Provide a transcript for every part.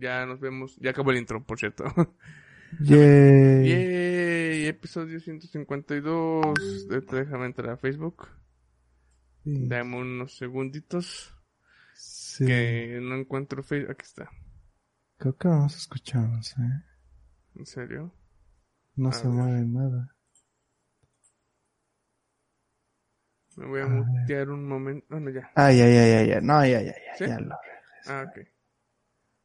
Ya nos vemos. Ya acabó el intro, por cierto. Yay. Yay. Episodio 152. De- Déjame entrar a Facebook. Sí. Dame unos segunditos. Sí. Que no encuentro Facebook. Aquí está. Creo que no nos escuchamos, ¿eh? ¿En serio? No A se ver. mueve nada. Me voy a A ver. mutear un momento. Bueno, ya. Ay, ay, ay, ay, ay. No, ya, ya, ya. ¿Sí? Ya lo Ah, ok.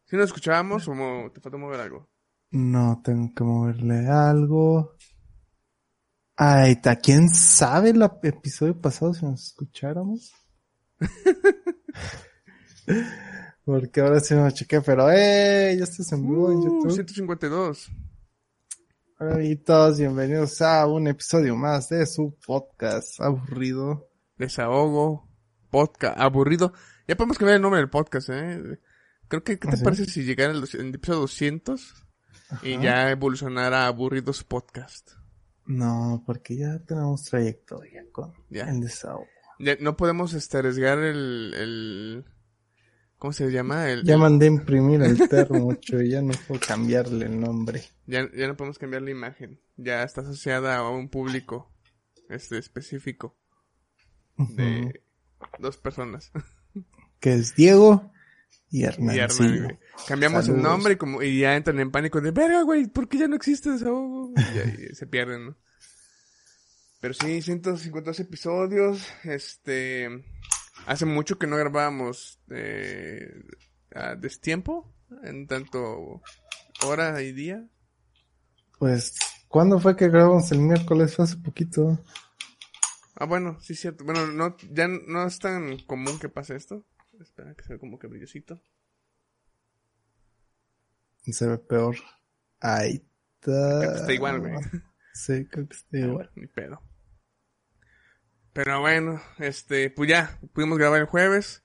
¿Si nos escuchábamos o te falta mover algo? No, tengo que moverle algo. Ay, ¿a quién sabe el episodio pasado si nos escucháramos? Porque ahora sí me chequé, pero ¡eh! Ya estás en vivo en Uh, YouTube. 152. Hola amiguitos, bienvenidos a un episodio más de su podcast aburrido. Desahogo. Podcast. Aburrido. Ya podemos cambiar el nombre del podcast, ¿eh? Creo que, ¿qué te ¿Ah, sí? parece si llegara el, el episodio 200 y ya evolucionara a Aburridos Podcast? No, porque ya tenemos trayectoria con Ya. el desahogo. Ya no podemos este, arriesgar el, el... ¿Cómo se llama? El, Ya mandé a imprimir el termo mucho y ya no puedo cambiarle el nombre. ya, ya no podemos cambiar la imagen. Ya está asociada a un público este específico de dos personas. Que es Diego y Y. Cambiamos el nombre y como y ya entran en pánico de verga, güey, ¿por qué ya no existe desahogo? Y ahí se pierden, ¿no? Pero sí, 152 episodios, este hace mucho que no grabábamos eh, a destiempo, en tanto hora y día. Pues, ¿cuándo fue que grabamos el miércoles? Fue hace poquito. Ah, bueno, sí cierto. Bueno, no ya no es tan común que pase esto. Espera que sea como que brillosito. Se ve peor. Ahí Creo está. que está igual, güey. Sí, creo que está igual. Ni pedo. Pero bueno, este, pues ya, pudimos grabar el jueves.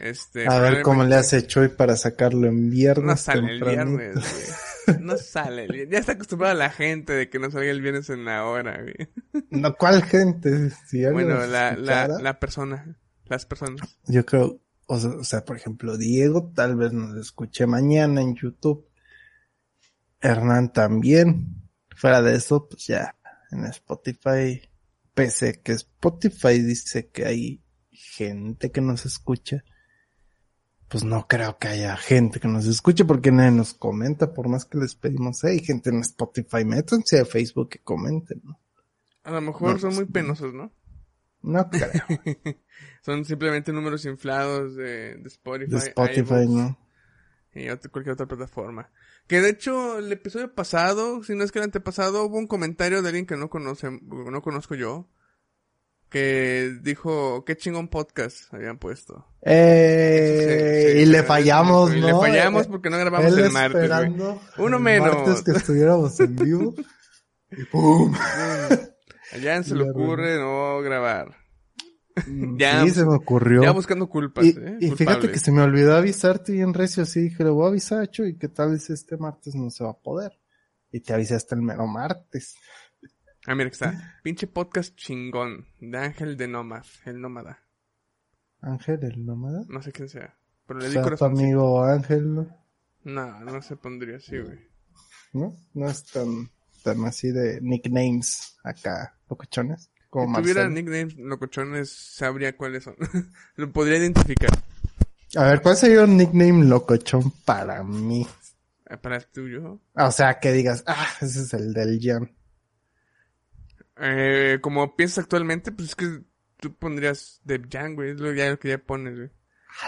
Este, A ver cómo le hace Choy para sacarlo en viernes. No sale el viernes, güey. No sale el viernes. Ya está acostumbrada la gente de que no salga el viernes en la hora, güey. No, ¿cuál gente? Si Bueno, la, la, la persona, las personas. Yo creo, o sea, o sea, por ejemplo, Diego tal vez nos escuche mañana en YouTube. Hernán también. Fuera de eso, pues ya en Spotify, pese a que Spotify dice que hay gente que nos escucha, pues no creo que haya gente que nos escuche porque nadie nos comenta, por más que les pedimos, hay gente en Spotify, métanse a Facebook que comenten, ¿no? A lo mejor No, son muy sí. penosos, ¿no? No creo. son simplemente números inflados de, de Spotify. De Spotify, ¿no? Y cualquier otra plataforma. Que de hecho, el episodio pasado, si no es que el antepasado, hubo un comentario de alguien que no conoce, no conozco yo. Que dijo, qué chingón podcast habían puesto. Eh, Sí, sí, y le fallamos, ¿no? Le fallamos porque no grabamos Él el martes, Uno el menos. martes que estuviéramos en vivo. y ¡pum! A Jan se le la ocurre no grabar. Ya, sí, se me ocurrió. Ya buscando culpas, y, ¿eh? y fíjate que se me olvidó avisarte bien recio, así dije, le voy a avisar a Chuy que tal vez este martes no se va a poder. Y te avisé hasta el mero martes. Ah, mira que está. Pinche podcast chingón. De Ángel de Nómad. El nómada. Ángel, el nómada. No sé quién sea. Pero le O di sea, tu corazón. amigo Ángel. No, no se pondría así, güey. ¿no? No es tan, así de nicknames acá, locochones. Como Si tuviera nicknames locochones, sabría cuáles son. Lo podría identificar. A ver, ¿cuál sería un nickname locochón para mí? Eh, Para el tuyo. O sea, que digas, ah, ese es el del Jan. Eh, como piensas actualmente, pues es que tú pondrías de Jan, güey. Es lo, ya, lo que ya pones, güey.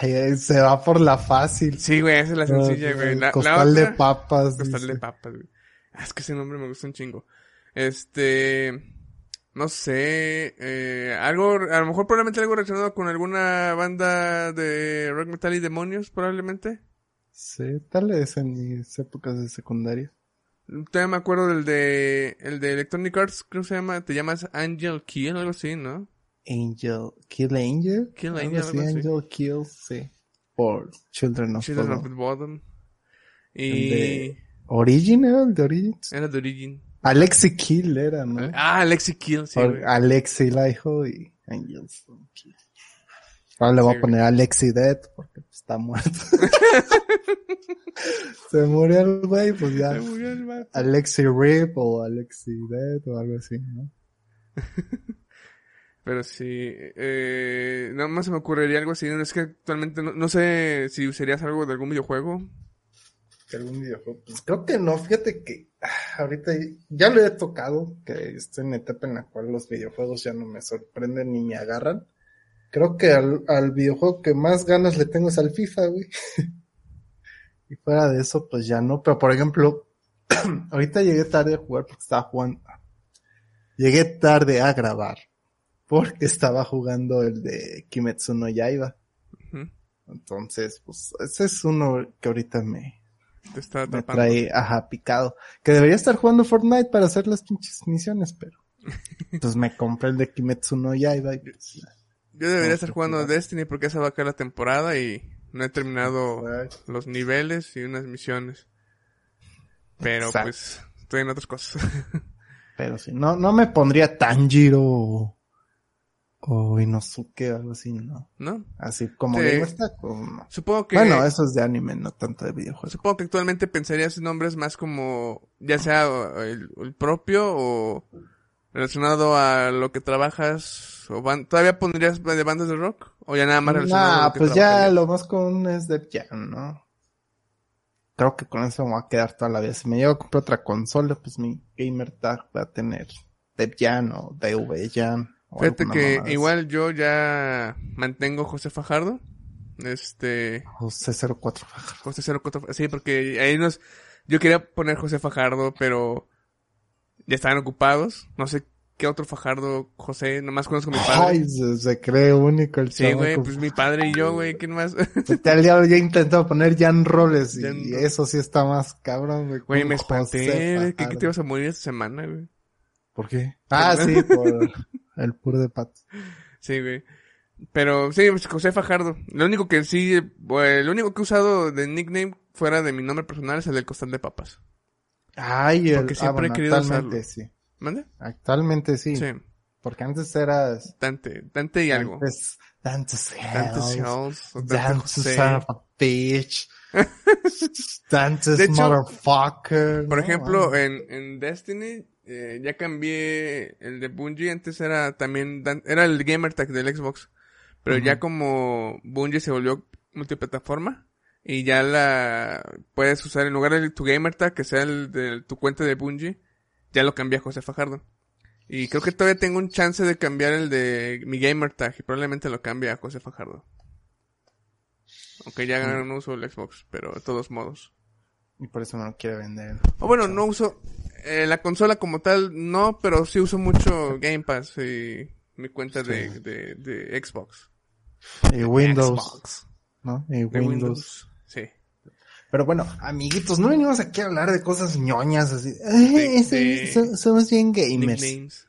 Ay, eh, se va por la fácil. Sí, güey, esa es la sencilla, Ah, güey. el La, la costal de papas. Costal dice. de papas, güey. Es que ese nombre me gusta un chingo. Este, no sé, eh, algo, a lo mejor probablemente algo relacionado con alguna banda de rock metal y demonios, probablemente. Sí, tal vez en mis épocas de secundaria. Todavía me acuerdo del de, el de Electronic Arts, creo que se llama, te llamas Angel Kill, algo así, ¿no? Angel, Kill Angel. Kill algo Angel, así, algo así. Angel Kill, sí. Por Children of Children Bodom. of the Bottom. Y Origin era el de Origins. era de Origin. Alexi Kill era, ¿no? Ah, Alexi Kill, sí, Or- güey. Alexi la hijo y Angels. Ahora le voy Sí, a poner Alexi Dead porque está muerto. Se murió el güey, pues ya. Se murió el vato. Alexi Rip o Alexi Dead o algo así, ¿no? Pero sí, eh, nada más se me ocurriría algo así. no, Es que actualmente no, no sé si usarías algo de algún videojuego. Que algún videojuego. Pues creo que no, fíjate que ah, ahorita ya lo he tocado, que estoy en etapa en la cual los videojuegos ya no me sorprenden ni me agarran. Creo que al, al videojuego que más ganas le tengo es al FIFA, güey. y fuera de eso, pues ya no. Pero por ejemplo, ahorita llegué tarde a jugar porque estaba jugando. Llegué tarde a grabar porque estaba jugando el de Kimetsu no Yaiba. Entonces, pues ese es uno que ahorita me, Te está me trae, ajá, picado. Que debería estar jugando Fortnite para hacer las pinches misiones, pero. Pues me compré el de Kimetsu no Yaiba y pues, Yo debería No, estar jugando. Destiny porque esa va a caer la temporada y no he terminado los niveles y unas misiones. Pero Exacto. pues estoy en otras cosas. Pero sí, no, no me pondría Tanjiro o, o Inosuke o algo así, no. ¿No? Así como Sí. Pues, no. Supongo que... Bueno, eso es de anime, no tanto de videojuegos. Supongo que actualmente pensarías en nombres más como, ya sea el, el propio o relacionado a lo que trabajas, o ban- ¿todavía pondrías de bandas de rock? ¿O ya nada más relacionado a Nah, lo que pues ya lo más común es Def Jam, ¿no? Creo que con eso me va a quedar toda la vida. Si me llevo a comprar otra consola, pues mi gamer tag va a tener Def Jam o DV Jam. Fíjate que igual yo ya mantengo José Fajardo. Este, José 04 Fajardo. José 04, sí, porque ahí nos, yo quería poner José Fajardo, pero ya estaban ocupados. No sé qué otro Fajardo, José, nomás conozco a mi padre. Ay, se, se cree único el sí, güey, pues mi padre y yo, güey, ¿quién más? Te al diablo ya he intentado poner Jan Roles y, Jan y eso sí está más cabrón, güey. Güey, me espanté, que Fajardo. te ibas a morir esta semana, güey. ¿Por qué? Ah, sí, por el pur de pato. Sí, güey. Pero sí, pues, José Fajardo. Lo único que sí, güey, lo único que he usado de nickname fuera de mi nombre personal es el del costal de papas. Ay, el, Porque ah, he bueno, querido actualmente usarlo. sí. ¿Mande? Actualmente sí. Sí. Porque antes eras Dante, Dante y algo. Antes, Dante's Dante Hells. Dante's son of a bitch. Dante's motherfucker. Por ¿no? ejemplo, en, en Destiny, eh, ya cambié el de Bungie. Antes era también, era el gamer tag del Xbox. Pero ya como Bungie se volvió multiplataforma. Y ya la puedes usar en lugar de tu gamer tag, que sea el de tu cuenta de Bungie, ya lo cambié a José Fajardo. Y creo que todavía tengo un chance de cambiar el de mi gamer tag y probablemente lo cambie a José Fajardo. Aunque ya no uso el Xbox, pero de todos modos. Y por eso no lo quiere vender. O bueno, no uso eh, la consola como tal, no, pero sí uso mucho Game Pass y mi cuenta de, Sí. de, de Xbox. Y Windows, Xbox. ¿no? Y Windows. Windows. Sí. Pero bueno, amiguitos, no venimos aquí a hablar de cosas ñoñas así. "Ay, ese- de- so- somos bien gamers. Nicknames.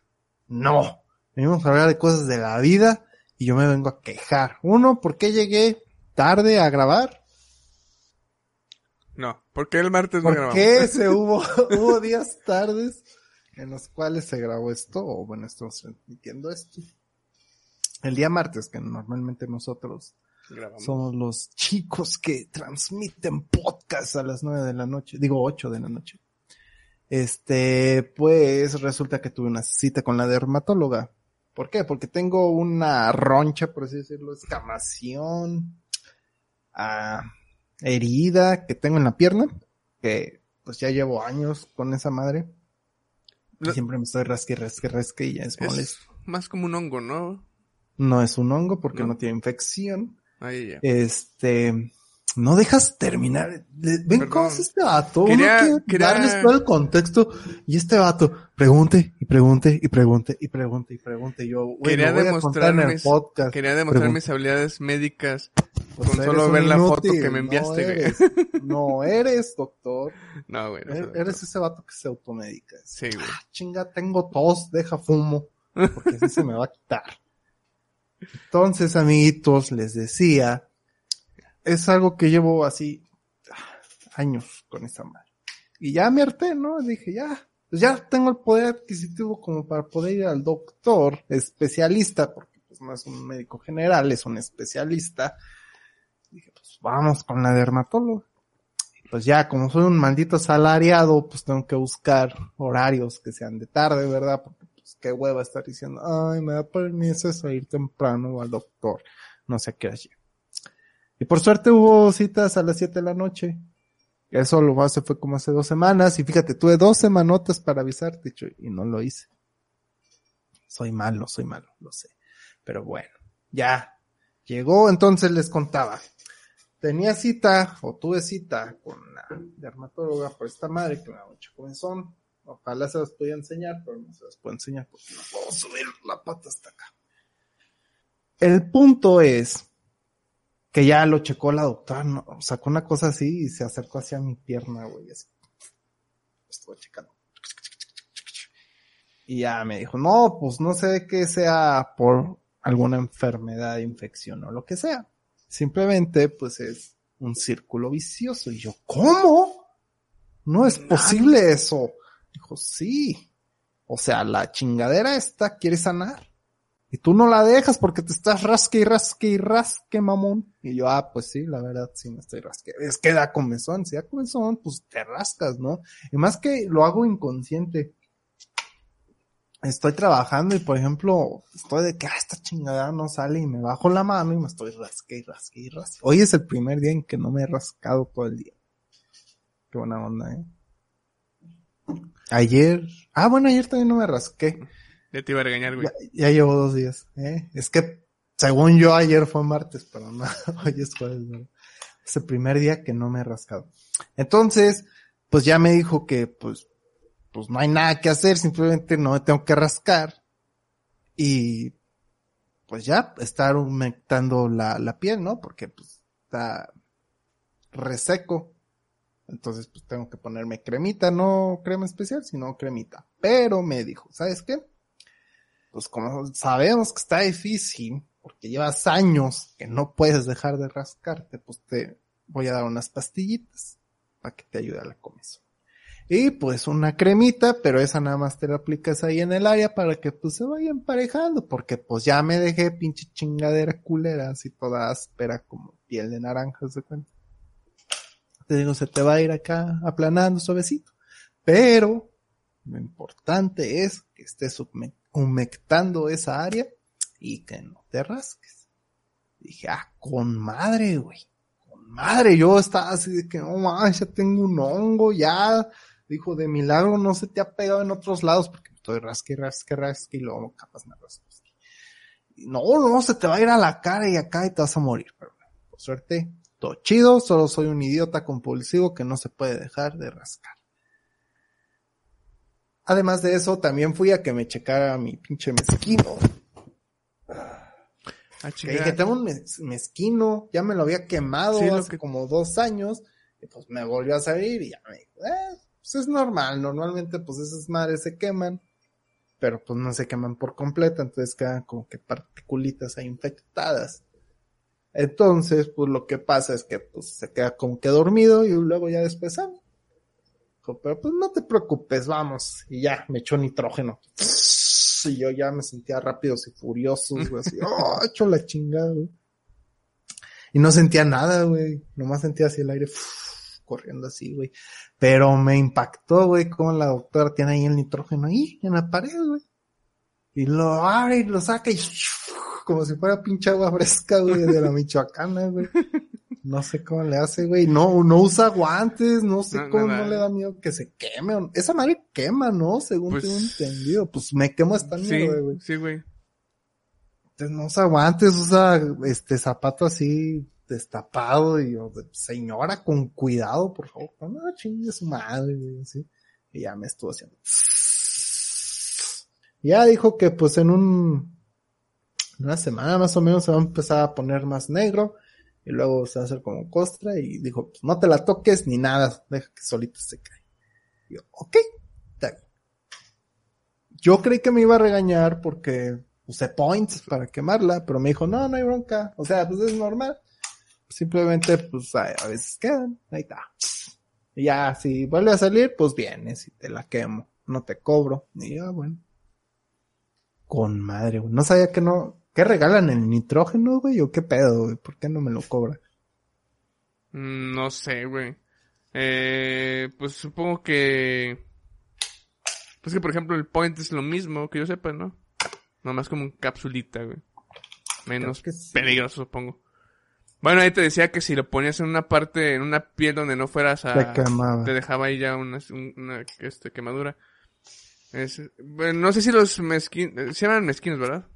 No. Venimos a hablar de cosas de la vida y yo me vengo a quejar. Uno, ¿por qué llegué tarde a grabar? No, porque el martes no ¿Por grabamos. qué se hubo, hubo días tardes en los cuales se grabó esto? O bueno, estamos transmitiendo esto. El día martes, que normalmente nosotros Grabamos. somos los chicos que transmiten podcast a las nueve de la noche, digo ocho de la noche. Este, pues resulta que tuve una cita con la dermatóloga. ¿Por qué? Porque tengo una roncha, por así decirlo, escamación, ah, herida que tengo en la pierna, que pues ya llevo años con esa madre. Y siempre me estoy rasque, rasque, rasque y ya es molesto. Es más como un hongo, ¿no? No es un hongo porque ¿No? no tiene infección. Ahí ya. Este, no dejas terminar. Ven Perdón. cómo es este vato. Quería- Uno quería- darles todo el contexto. Y este vato, pregunte y pregunte y pregunte y pregunte y pregunte. Yo, güey, Quería demostrar el mis- podcast. Quería demostrar mis habilidades médicas Con eres solo ver la foto que me enviaste, no güey. eres, no eres doctor. No, güey. no Er-. Eres ese vato que se automedica. Sí, güey. Ah, chinga, tengo tos, deja fumo, porque así se me va a quitar. Entonces, amiguitos, les decía, es algo que llevo así ah, años con esa madre. Y ya me harté, ¿no? Dije, ya, pues ya tengo el poder adquisitivo como para poder ir al doctor especialista, porque pues no es un médico general, es un especialista. Dije, pues vamos con la dermatóloga. Pues ya, como soy un maldito asalariado, pues tengo que buscar horarios que sean de tarde, ¿verdad? Porque pues qué hueva estar diciendo, ay, me da permiso a ir temprano al doctor. No sé qué llego. Y por suerte hubo citas a las 7 de la noche. Eso lo hace fue como hace dos semanas. Y fíjate, tuve dos semanotas para avisarte, y no lo hice. Soy malo, soy malo, lo sé. Pero bueno, ya llegó, entonces les contaba. Tenía cita, o tuve cita con la dermatóloga por esta madre que me da mucho comezón. Ojalá se las pueda enseñar, pero no se las puedo enseñar porque no puedo subir la pata hasta acá. El punto es que ya lo checó la doctora, no, sacó una cosa así y se acercó hacia mi pierna, güey, así. Estuvo checando. Y ya me dijo, no, pues no sé que sea por alguna enfermedad, infección o lo que sea. Simplemente, pues es un círculo vicioso. Y yo, ¿cómo? No es posible eso. Dijo, sí. O sea, la chingadera esta quiere sanar. Y tú no la dejas porque te estás rasque y rasque y rasque, mamón. Y yo, ah, pues sí, la verdad, sí me estoy rasque. Es que da comezón. Si da comezón, pues te rascas, ¿no? Y más que lo hago inconsciente. Estoy trabajando y, por ejemplo, estoy de que, ah, esta chingadera no sale y me bajo la mano y me estoy rasque y rasque y rasque. Hoy es el primer día en que no me he rascado todo el día. Qué buena onda, ¿eh? Ayer, ah, bueno, ayer también no me rasqué. Ya te iba a regañar, güey. Ya, ya llevo dos días, ¿eh? Es que, según yo, ayer fue martes, pero no, hoy es jueves, ¿no? Es el primer día que no me he rascado. Entonces, pues ya me dijo que, pues, pues no hay nada que hacer, simplemente no me tengo que rascar. Y, pues ya, estar humectando la, la piel, ¿no? Porque, pues, está reseco. Entonces, pues tengo que ponerme cremita, no crema especial, sino cremita. Pero me dijo, ¿sabes qué? Pues como sabemos que está difícil, porque llevas años que no puedes dejar de rascarte, pues te voy a dar unas pastillitas para que te ayude a la comezón. Y pues una cremita, pero esa nada más te la aplicas ahí en el área para que pues se vaya emparejando, porque pues ya me dejé pinche chingadera culera, así toda áspera como piel de naranja, ¿se cuenta? Te digo, se te va a ir acá aplanando suavecito. Pero lo importante es que estés humec- humectando esa área y que no te rasques. Dije, ah, con madre, güey. Con madre. Yo estaba así de que, no mames, ya tengo un hongo, ya. Dijo, de milagro no se te ha pegado en otros lados porque estoy rasque, rasque, rasque y luego capaz me rasco. Y No, no, se te va a ir a la cara y acá y te vas a morir. Pero bueno, por suerte, todo chido, solo soy un idiota compulsivo que no se puede dejar de rascar. Además de eso, también fui a que me checara mi pinche mezquino. Ah, Que dije, tengo un mez- mezquino, ya me lo había quemado Sí, lo hace que- como dos años, y pues me volvió a salir y ya me dijo, eh, pues es normal, normalmente pues esas madres se queman, pero pues no se queman por completo, entonces quedan como que particulitas ahí infectadas. Entonces, pues lo que pasa es que pues se queda como que dormido y luego ya después sale. Pero pues no te preocupes, vamos. Y ya, me echó nitrógeno. Y yo ya me sentía rápidos y furiosos, güey, así, oh, hecho la chingada, güey. Y no sentía nada, güey. Nomás sentía así el aire uf, corriendo así, güey. Pero me impactó, güey, como la doctora tiene ahí el nitrógeno ahí, en la pared, güey. Y lo abre y lo saca y como si fuera pinche agua fresca, güey, de la Michoacana, güey. No sé cómo le hace, güey. No, no usa guantes, no sé No, cómo no le da miedo que se queme. Esa madre quema, ¿no? Según Pues- tengo entendido. Pues me quemo esta Sí, mierda, güey. sí, güey. Entonces no usa guantes, usa este zapato así destapado y yo, señora, con cuidado, por favor. No, chingue su madre, así. Y ya me estuvo haciendo. Ya dijo que pues en un, una semana más o menos se va a empezar a poner más negro. y luego se va a hacer como costra y dijo, pues no te la toques ni nada, deja que solito se cae. Y yo, ok, está bien. Yo creí que me iba a regañar porque usé points para quemarla, pero me dijo, no, no hay bronca, o sea, pues es normal. Simplemente, pues a, a veces quedan, ahí está. Y ya, si vuelve a salir, pues vienes y te la quemo, no te cobro. Y ya, bueno. Con madre, güey. No sabía que no, ¿Qué regalan el nitrógeno, güey? ¿O qué pedo, güey? ¿Por qué no me lo cobra? Mm, No sé, güey. Eh, pues supongo que... Pues que por ejemplo el point es lo mismo, que yo sepa, ¿no? Nomás como un capsulita, güey. Menos sí. peligroso, supongo. Bueno, ahí te decía que si lo ponías en una parte, en una piel donde no fueras a... Te quemaba. te dejaba ahí ya una, un- una este, quemadura. Es, bueno, no sé si los mezquinos... Se llaman mezquinos, ¿verdad?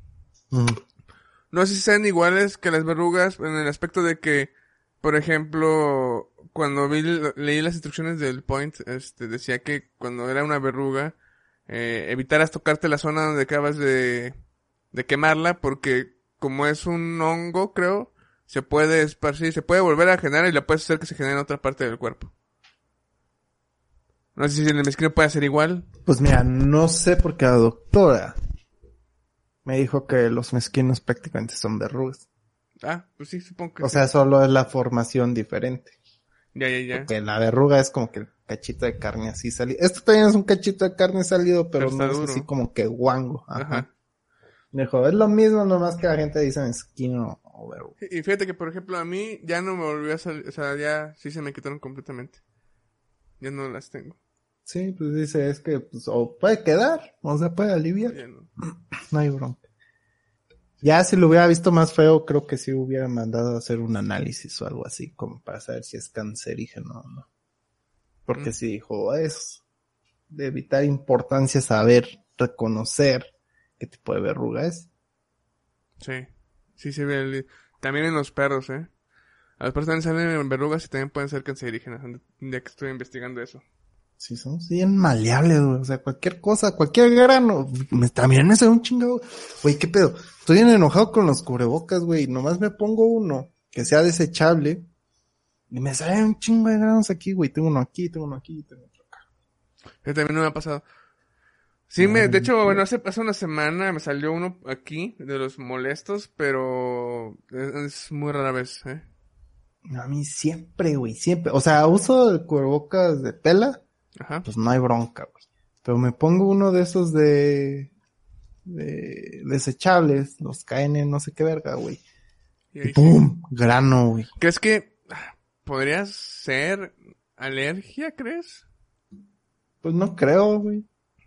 No sé si sean iguales que las verrugas en el aspecto de que, por ejemplo, cuando vi, leí las instrucciones del Point, este, decía que cuando era una verruga, eh, evitaras tocarte la zona donde acabas de, de quemarla, porque como es un hongo, creo, se puede esparcir, se puede volver a generar y la puedes hacer que se genere en otra parte del cuerpo. No sé si en el mezquino puede ser igual. Pues mira, no sé porque la doctora me dijo que los mezquinos prácticamente son verrugas. Ah, pues sí, supongo que O sí. sea, solo es la formación diferente. ya, ya, ya. Que la verruga es como que el cachito de carne así salido. Esto también es un cachito de carne salido, pero, Pero no es duro. así como que guango. Ajá. Ajá. Me dijo, es lo mismo, nomás que la gente dice mezquino Y fíjate que, por ejemplo, a mí ya no me volvió a salir, o sea, ya sí se me quitaron completamente. Ya no las tengo. Sí, pues dice, es que pues, o puede quedar, o se puede aliviar. Ya no. No hay bronca. Ya si lo hubiera visto más feo, creo que sí hubiera mandado a hacer un análisis o algo así, como para saber si es cancerígeno o no. Porque Mm. si dijo, es de vital importancia saber, reconocer qué tipo de verruga es. Sí. Sí se ve el... También en los perros, ¿eh? A los perros también salen verrugas y también pueden ser cancerígenas. Ya que estoy investigando eso. Sí, son bien maleables, güey. O sea, cualquier cosa, cualquier grano. Me, también me sale un chingado. Güey, ¿qué pedo? Estoy bien enojado con los cubrebocas, güey. Nomás me pongo uno que sea desechable. Y me salen un chingo de granos aquí, güey. Tengo uno aquí, tengo uno aquí, tengo otro acá. Eso también no me ha pasado. Sí, me, de hecho, bueno, hace, hace una semana me salió uno aquí de los molestos, pero es, es muy rara vez, ¿eh? A mí siempre, güey, siempre. O sea, uso el cubrebocas de tela, Ajá. pues no hay bronca, güey. Pero me pongo uno de esos de, de desechables, los caen en no sé qué verga, güey. Y Y ahí sí. ¡pum! Grano, güey. ¿Crees que ah, podrías ser alergia, crees? Pues no creo, güey.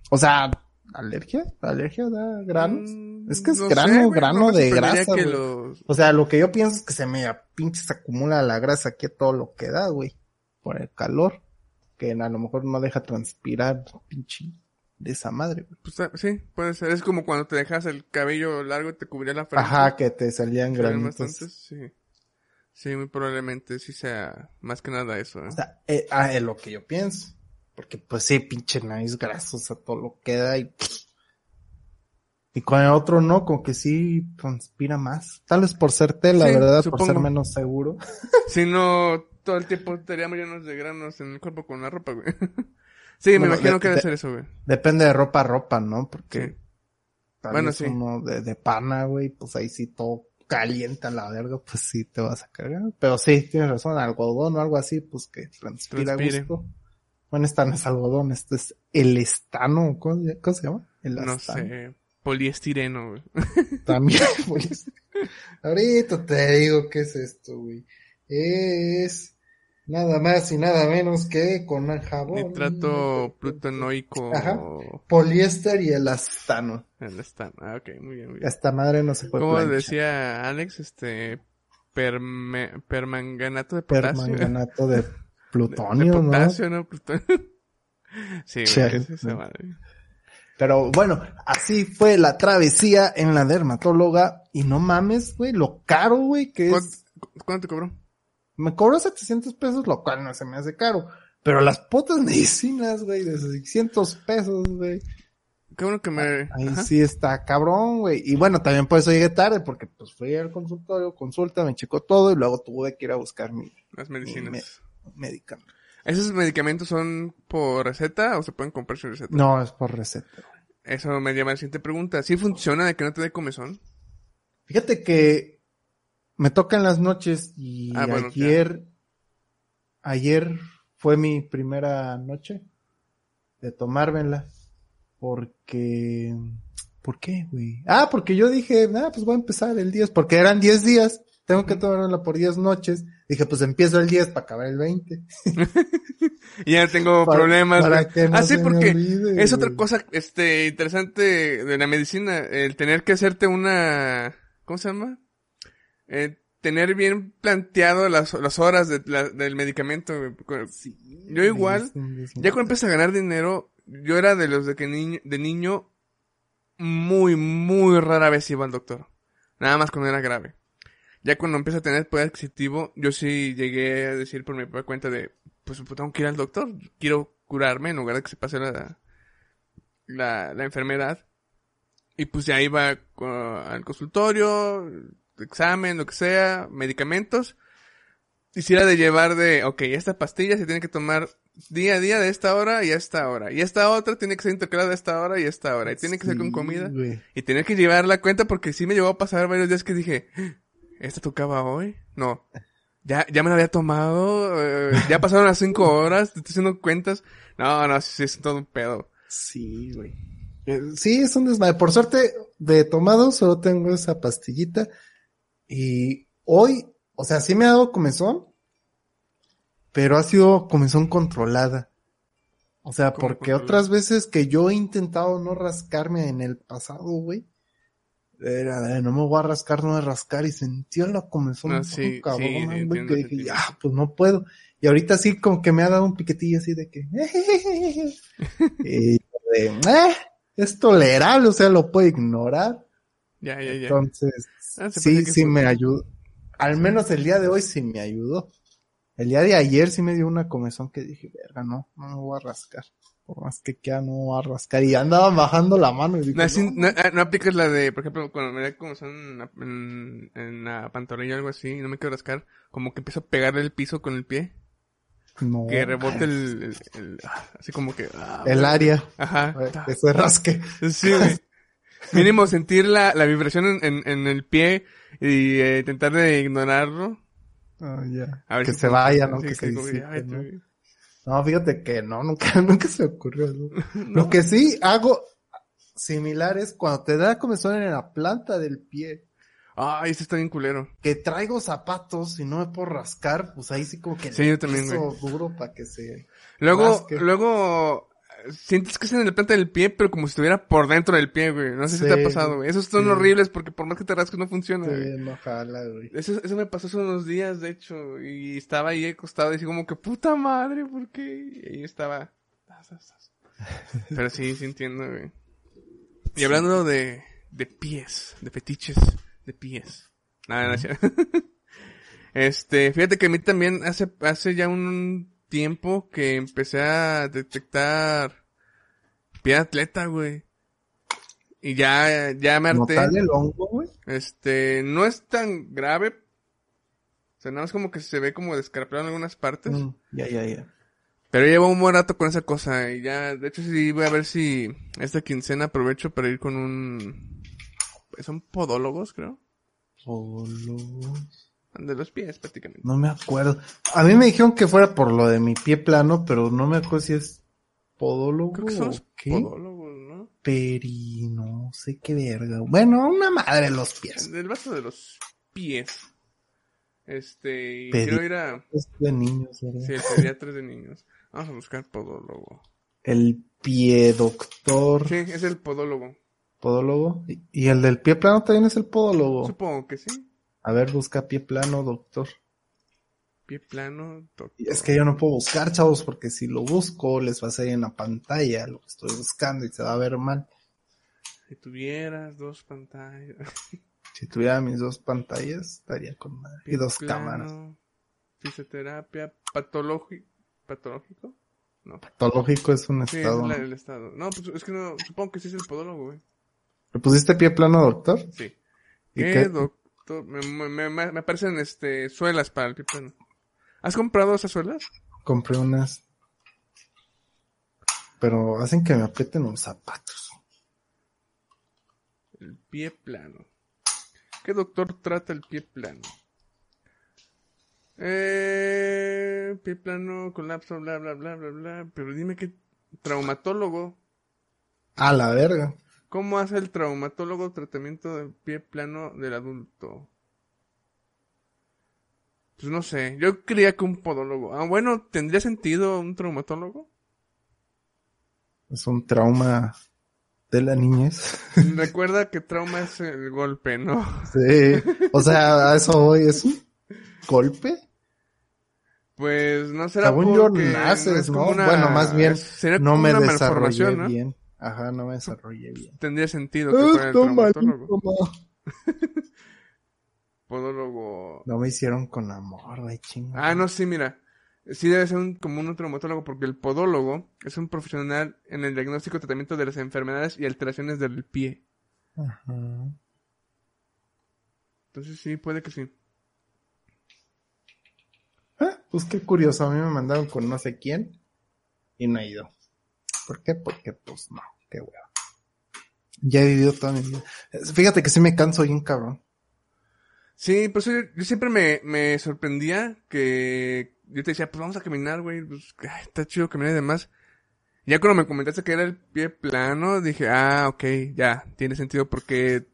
O sea, ¿alergia? ¿Alergia da granos? Mm, es que es no grano, sé, güey, grano no de grasa, que güey. los- O sea, lo que yo pienso es que se me pinches acumula la grasa aquí a todo lo que da, güey. Por el calor. Que a lo mejor no deja transpirar, pinche, de esa madre, güey. pues, ah, sí, puede ser. Es como cuando te dejas el cabello largo y te cubría la frente. Ajá, que te salían granitos. bastantes, sí. Sí, muy probablemente sí sea más que nada eso. ¿eh? O sea, eh, ah, es lo que yo pienso. Porque pues sí, pinche nariz grasosa, todo lo que da y... Y con el otro no, como que sí transpira más. Tal vez por ser tela, Sí, ¿verdad? Por ser menos seguro. Si no, todo el tiempo estaríamos llenos de granos en el cuerpo con la ropa, güey. sí, me Bueno, imagino de- que debe de- ser eso, güey. Depende de ropa a ropa, ¿no? Porque Sí. tal Bueno, vez sí. uno de, de pana, güey, pues ahí sí todo calienta la verga, pues sí te vas a cargar. Pero sí, tienes razón, algodón o algo así, pues que transpira Transpire. gusto. Bueno, esta no es algodón, esto es el estano, ¿cómo, se- cómo se llama? El No astano. sé. Poliestireno, güey. También, pues. Ahorita te digo qué es esto, güey. Es nada más y nada menos que con el jabón. Nitrato plutonoico. Ajá. Poliéster y elastano. El stand. Ah, ok, muy bien, muy bien. Esta madre no se puede Como planchar. decía Alex, este. Perme- permanganato de potasio. Permanganato De- plutonio, de ¿no? potasio, ¿no? Plutonio. sí, güey, Chale, es esa no. madre. Pero bueno, así fue la travesía en la dermatóloga. Y no mames, güey, lo caro, güey, que ¿Cuánto, es... cuánto te cobró? Me cobró 700 pesos, lo cual no se me hace caro. Pero las putas medicinas, güey, de 600 pesos, güey. qué bueno que me... Ahí Ajá. sí está cabrón, güey. Y bueno, también por eso llegué tarde, porque pues fui al consultorio, consulta, me checó todo y luego tuve que ir a buscar mi Las medicinas. Me- medicamento. ¿Esos medicamentos son por receta o se pueden comprar sin receta? No, es por receta. Eso me llama la siguiente pregunta. ¿Sí funciona de que no te dé comezón? Fíjate que me tocan las noches y Ah, bueno, ayer, ayer fue mi primera noche de tomármela. Porque, ¿por qué, güey? Ah, porque yo dije, ah, pues voy a empezar el 10, porque eran 10 días, tengo que tomármela por 10 noches. Dije, pues empiezo el 10 para acabar el 20. Y ya tengo Para- problemas. para que no ah, sí, porque olvide, es otra cosa este interesante de la medicina. El tener que hacerte una... ¿Cómo se llama? Eh, tener bien planteado las, las horas de la- del medicamento. Yo igual, Ya cuando empecé a ganar dinero, yo era de los de que niño, de niño muy, muy rara vez iba al doctor. Nada más cuando era grave. Ya cuando empecé a tener poder adquisitivo, yo sí llegué a decir por mi propia cuenta de, pues pues, tengo que ir al doctor, quiero curarme en lugar de que se pase la, la, la enfermedad. Y pues ya iba al consultorio, examen, lo que sea, medicamentos. Y si era de llevar de, ok, esta pastilla se tiene que tomar día a día de esta hora y a esta hora. Y esta otra tiene que ser intercalada de esta hora y a esta hora. Y tiene que ser con comida. Y tener que llevar la cuenta porque sí me llegó a pasar varios días que dije, ¿esta tocaba hoy? No. Ya, ya me la había tomado, eh, ya pasaron las cinco horas, te estoy haciendo cuentas. No, no, sí, es todo un pedo. Sí, güey. Eh, Sí, es un desmadre. Por suerte, de tomado solo tengo esa pastillita. Y hoy, o sea, sí me ha dado comezón, pero ha sido comezón controlada. O sea, ¿Cómo porque controlada? otras veces que yo he intentado no rascarme en el pasado, güey, era de no me voy a rascar, no me voy a rascar, y sentía la comezón No, tan sí, sí, güey, entiendo que dije, ya, pues no puedo. Y ahorita sí como que me ha dado un piquetillo así de que, y de, "Eh, es tolerable, o sea, lo puedo ignorar. Ya, ya, ya. Entonces, Ah, sí, sí me ayudó. Al menos el día de hoy sí me ayudó. El día de ayer sí me dio una comezón que dije, verga, no, no me voy a rascar. Por más que quiera, no voy a rascar. Y andaba bajando la mano y dije, No, no, no, ah, no aplicas la de, por ejemplo, cuando me da como son en, la- en, la pantorrilla o algo así, y no me quiero rascar, como que empiezo a pegarle el piso con el pie, no, que rebote el, el- el- ah, así como que, ah, el área, ajá, eh, que se rasque. sí, güey. Mínimo sentir la, la vibración en, en, en el pie y eh, intentar de ignorarlo. Ah, ya. A ver que si se vaya, ¿no? sí, que se como, disipe, ¿no? No, fíjate que no, nunca, nunca se me ocurrió eso. Lo que sí hago similar es cuando te da comezón en la planta del pie, Ay, este está bien culero. que traigo zapatos y no me puedo rascar, pues ahí sí como que Sí, yo también, duro para que se... Luego, Rasque. luego, sientes que es en la planta del pie, pero como si estuviera por dentro del pie, güey. No sé si Sí, te ha pasado, güey. Esos son sí. horribles porque por más que te rasques no funciona, güey. se no jala, güey. Eso, eso me pasó hace unos días, de hecho, y estaba ahí acostado y así como que, puta madre, ¿por qué? Y ahí estaba. Pero sí, sí entiendo, güey. Y hablando de, de pies, de fetiches, de pies. Nada, cierto. Este, fíjate que a mí también hace, hace ya un tiempo que empecé a detectar pie atleta, güey. Y ya, ya me ¿No harté. el hongo, güey? Este, no es tan grave. O sea, nada más como que se ve como descarapelado en algunas partes. Mm, ya, ya, ya. Pero llevo un buen rato con esa cosa. Y ya, de hecho, sí voy a ver si esta quincena aprovecho para ir con un. Son podólogos, creo. Solo... De los pies, prácticamente. No me acuerdo. A mí me dijeron que fuera por lo de mi pie plano, pero no me acuerdo si es podólogo Creo que son o qué. podólogos, ¿no? Peri, no sé qué verga. Bueno, una madre los pies. Del vaso de los pies. Este, y Pedi- quiero ir a. Es de niños, ¿verdad? Sí, el pediatra de niños. Vamos a buscar podólogo. El pie doctor, Sí, es el podólogo. podólogo. Y el del pie plano también es el podólogo. Supongo que sí. A ver, busca pie plano, doctor. Pie plano, doctor. Y es que yo no puedo buscar, chavos, porque si lo busco, les va a salir en la pantalla lo que estoy buscando y se va a ver mal. Si tuvieras dos pantallas. Si tuviera mis dos pantallas, estaría con madre. Y dos plano, cámaras. Fisioterapia, patológico. ¿Patológico? No. Patológico es un Sí, estado. es el estado. No, pues es que no, supongo que sí es el podólogo, güey. ¿Le pusiste pie plano, doctor? Sí. ¿Y ¿Qué, qué? doctor? Me, me, me, me aparecen, este, suelas para el pie plano. ¿Has comprado esas suelas? Compré unas. Pero hacen que me aprieten los zapatos. El pie plano. ¿Qué doctor trata el pie plano? Eh, pie plano, colapso, bla, bla, bla, bla, bla. Pero dime qué traumatólogo. A la verga. ¿Cómo hace el traumatólogo tratamiento del pie plano del adulto? Pues no sé, yo creía que un podólogo. Ah, bueno, ¿tendría sentido un traumatólogo? Es un trauma de la niñez. Recuerda que trauma es el golpe, ¿no? Sí. O sea, a eso voy. ¿Es un golpe? Pues no será Según yo porque naces, es ¿no? una- Bueno, más bien, sería No me desarrollé bien. Ajá, no me desarrollé bien. Tendría sentido que fuera el traumatólogo. Podólogo. No me hicieron con amor, güey, chinga. Ah, no, sí, mira. Sí debe ser un, como un traumatólogo porque el podólogo es un profesional en el diagnóstico y tratamiento de las enfermedades y alteraciones del pie. Ajá. Entonces sí, puede que sí. Ah, pues qué curioso, a mí me mandaron con no sé quién y no he ido. ¿Por qué? Porque pues no, qué hueva. Ya he vivido toda mi vida. Fíjate que sí me canso bien cabrón. Sí, pues yo, yo siempre me, me sorprendía que yo te decía, pues vamos a caminar, güey, pues ay, está chido caminar y demás. Ya cuando me comentaste que era el pie plano, dije, ah, ok, ya, tiene sentido porque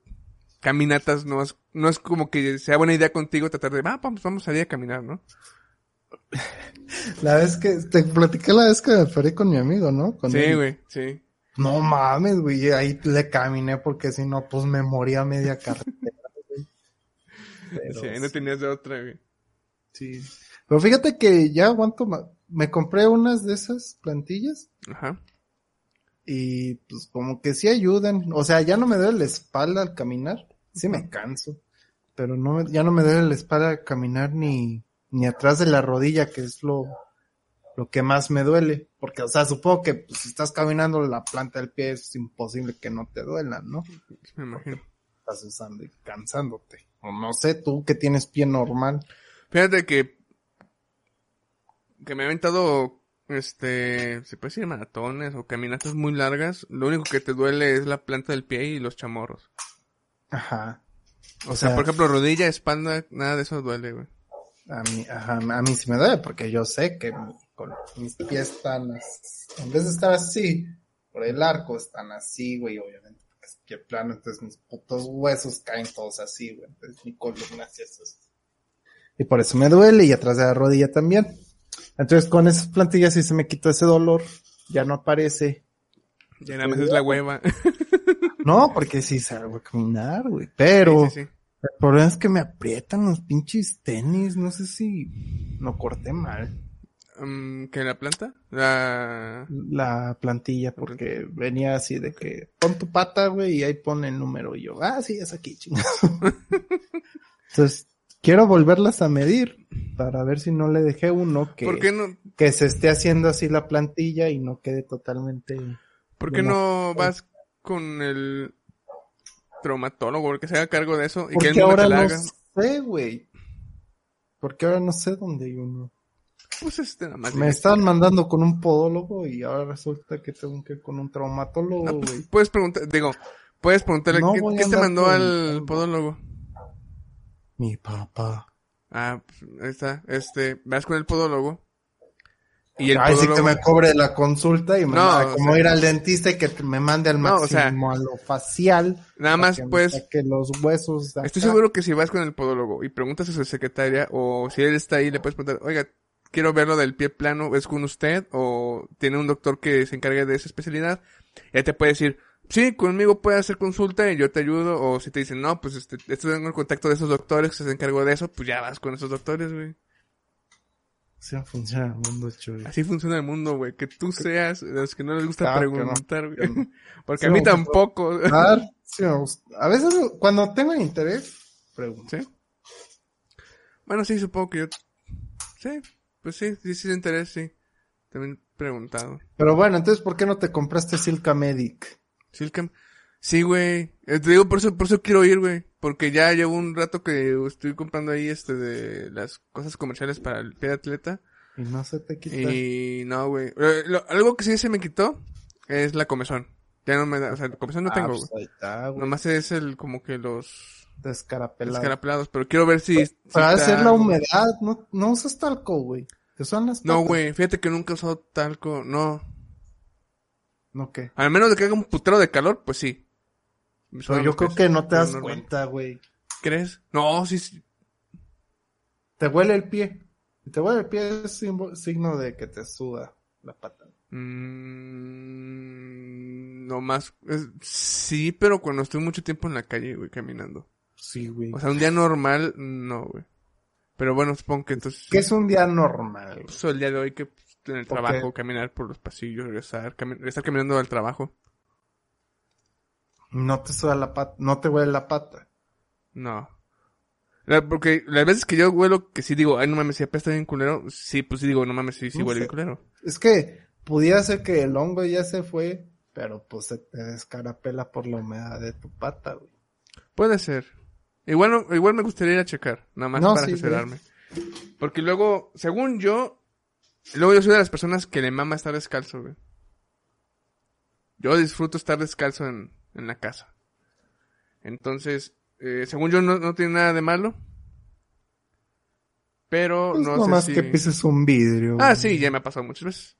caminatas no es, no es como que sea buena idea contigo tratar de, ah, vamos, vamos a salir a caminar, ¿no? La vez que, te platiqué la vez que me feré con mi amigo, ¿no? Con Sí, güey, sí. No mames, güey, ahí le caminé porque si no, pues me moría media carretera, güey. Pero Sí, ahí no tenías de otra, güey. sí. Pero fíjate que ya aguanto, me compré unas de esas plantillas Ajá. y pues como que sí ayudan. O sea, ya no me duele la espalda al caminar. Sí me canso. Pero no, ya no me duele la espalda al caminar ni, ni atrás de la rodilla, que es lo, lo que más me duele. Porque, o sea, supongo que pues, si estás caminando la planta del pie es imposible que no te duela, ¿no? Me imagino. Estás usando y cansándote. O no sé, tú que tienes pie normal. Fíjate que, que me he aventado, este, se puede decir maratones o caminatas muy largas. Lo único que te duele es la planta del pie y los chamorros. Ajá. O sea, por ejemplo, rodilla, espalda, nada de eso duele, güey. A mí, ajá, a mí sí me duele porque yo sé que mi- con mis pies están. En vez de estar así, por el arco están así, güey, obviamente, porque es pie plano, entonces mis putos huesos caen todos así, güey. Entonces mi columna así es así. Y por eso me duele y atrás de la rodilla también. Entonces con esas plantillas sí se me quitó ese dolor, ya no aparece. Ya nada más es la hueva. No, porque sí salgo a caminar, güey. Pero Sí, sí, sí. El problema es que me aprietan los pinches tenis, no sé si lo corté mal. Mm, ¿Qué, la planta? La... la plantilla porque venía así de que pon tu pata, güey, y ahí pone el número. Y yo, ah, sí, es aquí, chingados. Entonces, quiero volverlas a medir para ver si no le dejé uno que, ¿Por qué no, que se esté haciendo así la plantilla y no quede totalmente. por qué no vas con el traumatólogo, que se haga cargo de eso y que él ahora te la no haga? sé, güey. Porque ahora no sé dónde hay uno. Pues este nada más. Me estaban mandando con un podólogo y ahora resulta que tengo que ir con un traumatólogo, No, pues, güey. puedes preguntar, digo, puedes preguntarle No ¿qué, te mandó con- al podólogo. Mi papá. Ah, pues, ahí está. Este, vas con el podólogo. Y el Ay, sí podólogo. que me cobre la consulta y me No, manda o como sea- ir al dentista y que me mande al No, o máximo sea, a lo facial. Nada más, que pues, saque los huesos. estoy seguro que si vas con el podólogo y preguntas a su secretaria o si él está ahí, le puedes preguntar, oiga, quiero ver lo del pie plano, ¿es con usted? O tiene un doctor que se encargue de esa especialidad. Y él te puede decir, sí, conmigo puede hacer consulta y yo te ayudo. O si te dicen, no, pues este, estoy en el contacto de esos doctores que se encargó de eso, pues ya vas con esos doctores, güey. Así funciona el mundo. Así funciona el mundo, güey. Que tú seas de los que no les gusta Claro preguntar, güey. no. Porque Sí a mí tampoco. Sí. A veces cuando tengo interés, pregunto. ¿Sí? Bueno, sí, supongo que yo... Sí, pues sí, sí, sí, interés, sí. También he preguntado. Pero bueno, entonces, ¿por qué no te compraste Silka Medic? Silcam. Sí, güey. Eh, Te digo, por eso, por eso quiero ir, güey. Porque ya llevo un rato que estoy comprando ahí, este, de las cosas comerciales para el pie de atleta. Y no se te quita. Y no, güey. Eh, Algo que sí se me quitó es la comezón. Ya no me da, o sea, comezón no Ah, tengo, pues güey. güey. Nomás es el, como que los Descarapelado. escarapelados, pero quiero ver si... si Para está hacer la humedad, no, no usas talco, güey. Te son las No, güey, fíjate que nunca he usado talco, no. ¿No qué? Al menos de que haga un putero de calor, pues sí. Me Pero yo creo que no te das normal. cuenta, güey. ¿Crees? No, sí, sí. Te huele el pie. Si te huele el pie es signo de que te suda la pata. Mm, no más. es- sí, pero cuando estoy mucho tiempo en la calle, güey, caminando. Sí, güey. O sea, un día normal, no, güey. Pero bueno, supongo que entonces. que es un día normal. Pues, el día de hoy que pues, en el ¿Por qué? trabajo, caminar por los pasillos, regresar, cami- estar caminando al trabajo. No te suda la pata, no te huele la pata. No. Porque las veces que yo huelo que sí digo, ay, no mames, si apesta bien culero, sí, pues sí digo, no mames, sí, sí No huele sé. bien culero. Es que pudiera ser que el hongo ya se fue, pero pues se te descarapela por la humedad de tu pata, güey. Puede ser. Igual, igual me gustaría ir a checar, nada más No, para sí, asesorarme. Porque luego, según yo, luego yo soy de las personas que le mama estar descalzo, güey. Yo disfruto estar descalzo en, en la casa. Entonces, eh, según yo no, no tiene nada de malo. Pero Pues no sé si... que pises un vidrio. Ah, sí, ya me ha pasado muchas veces.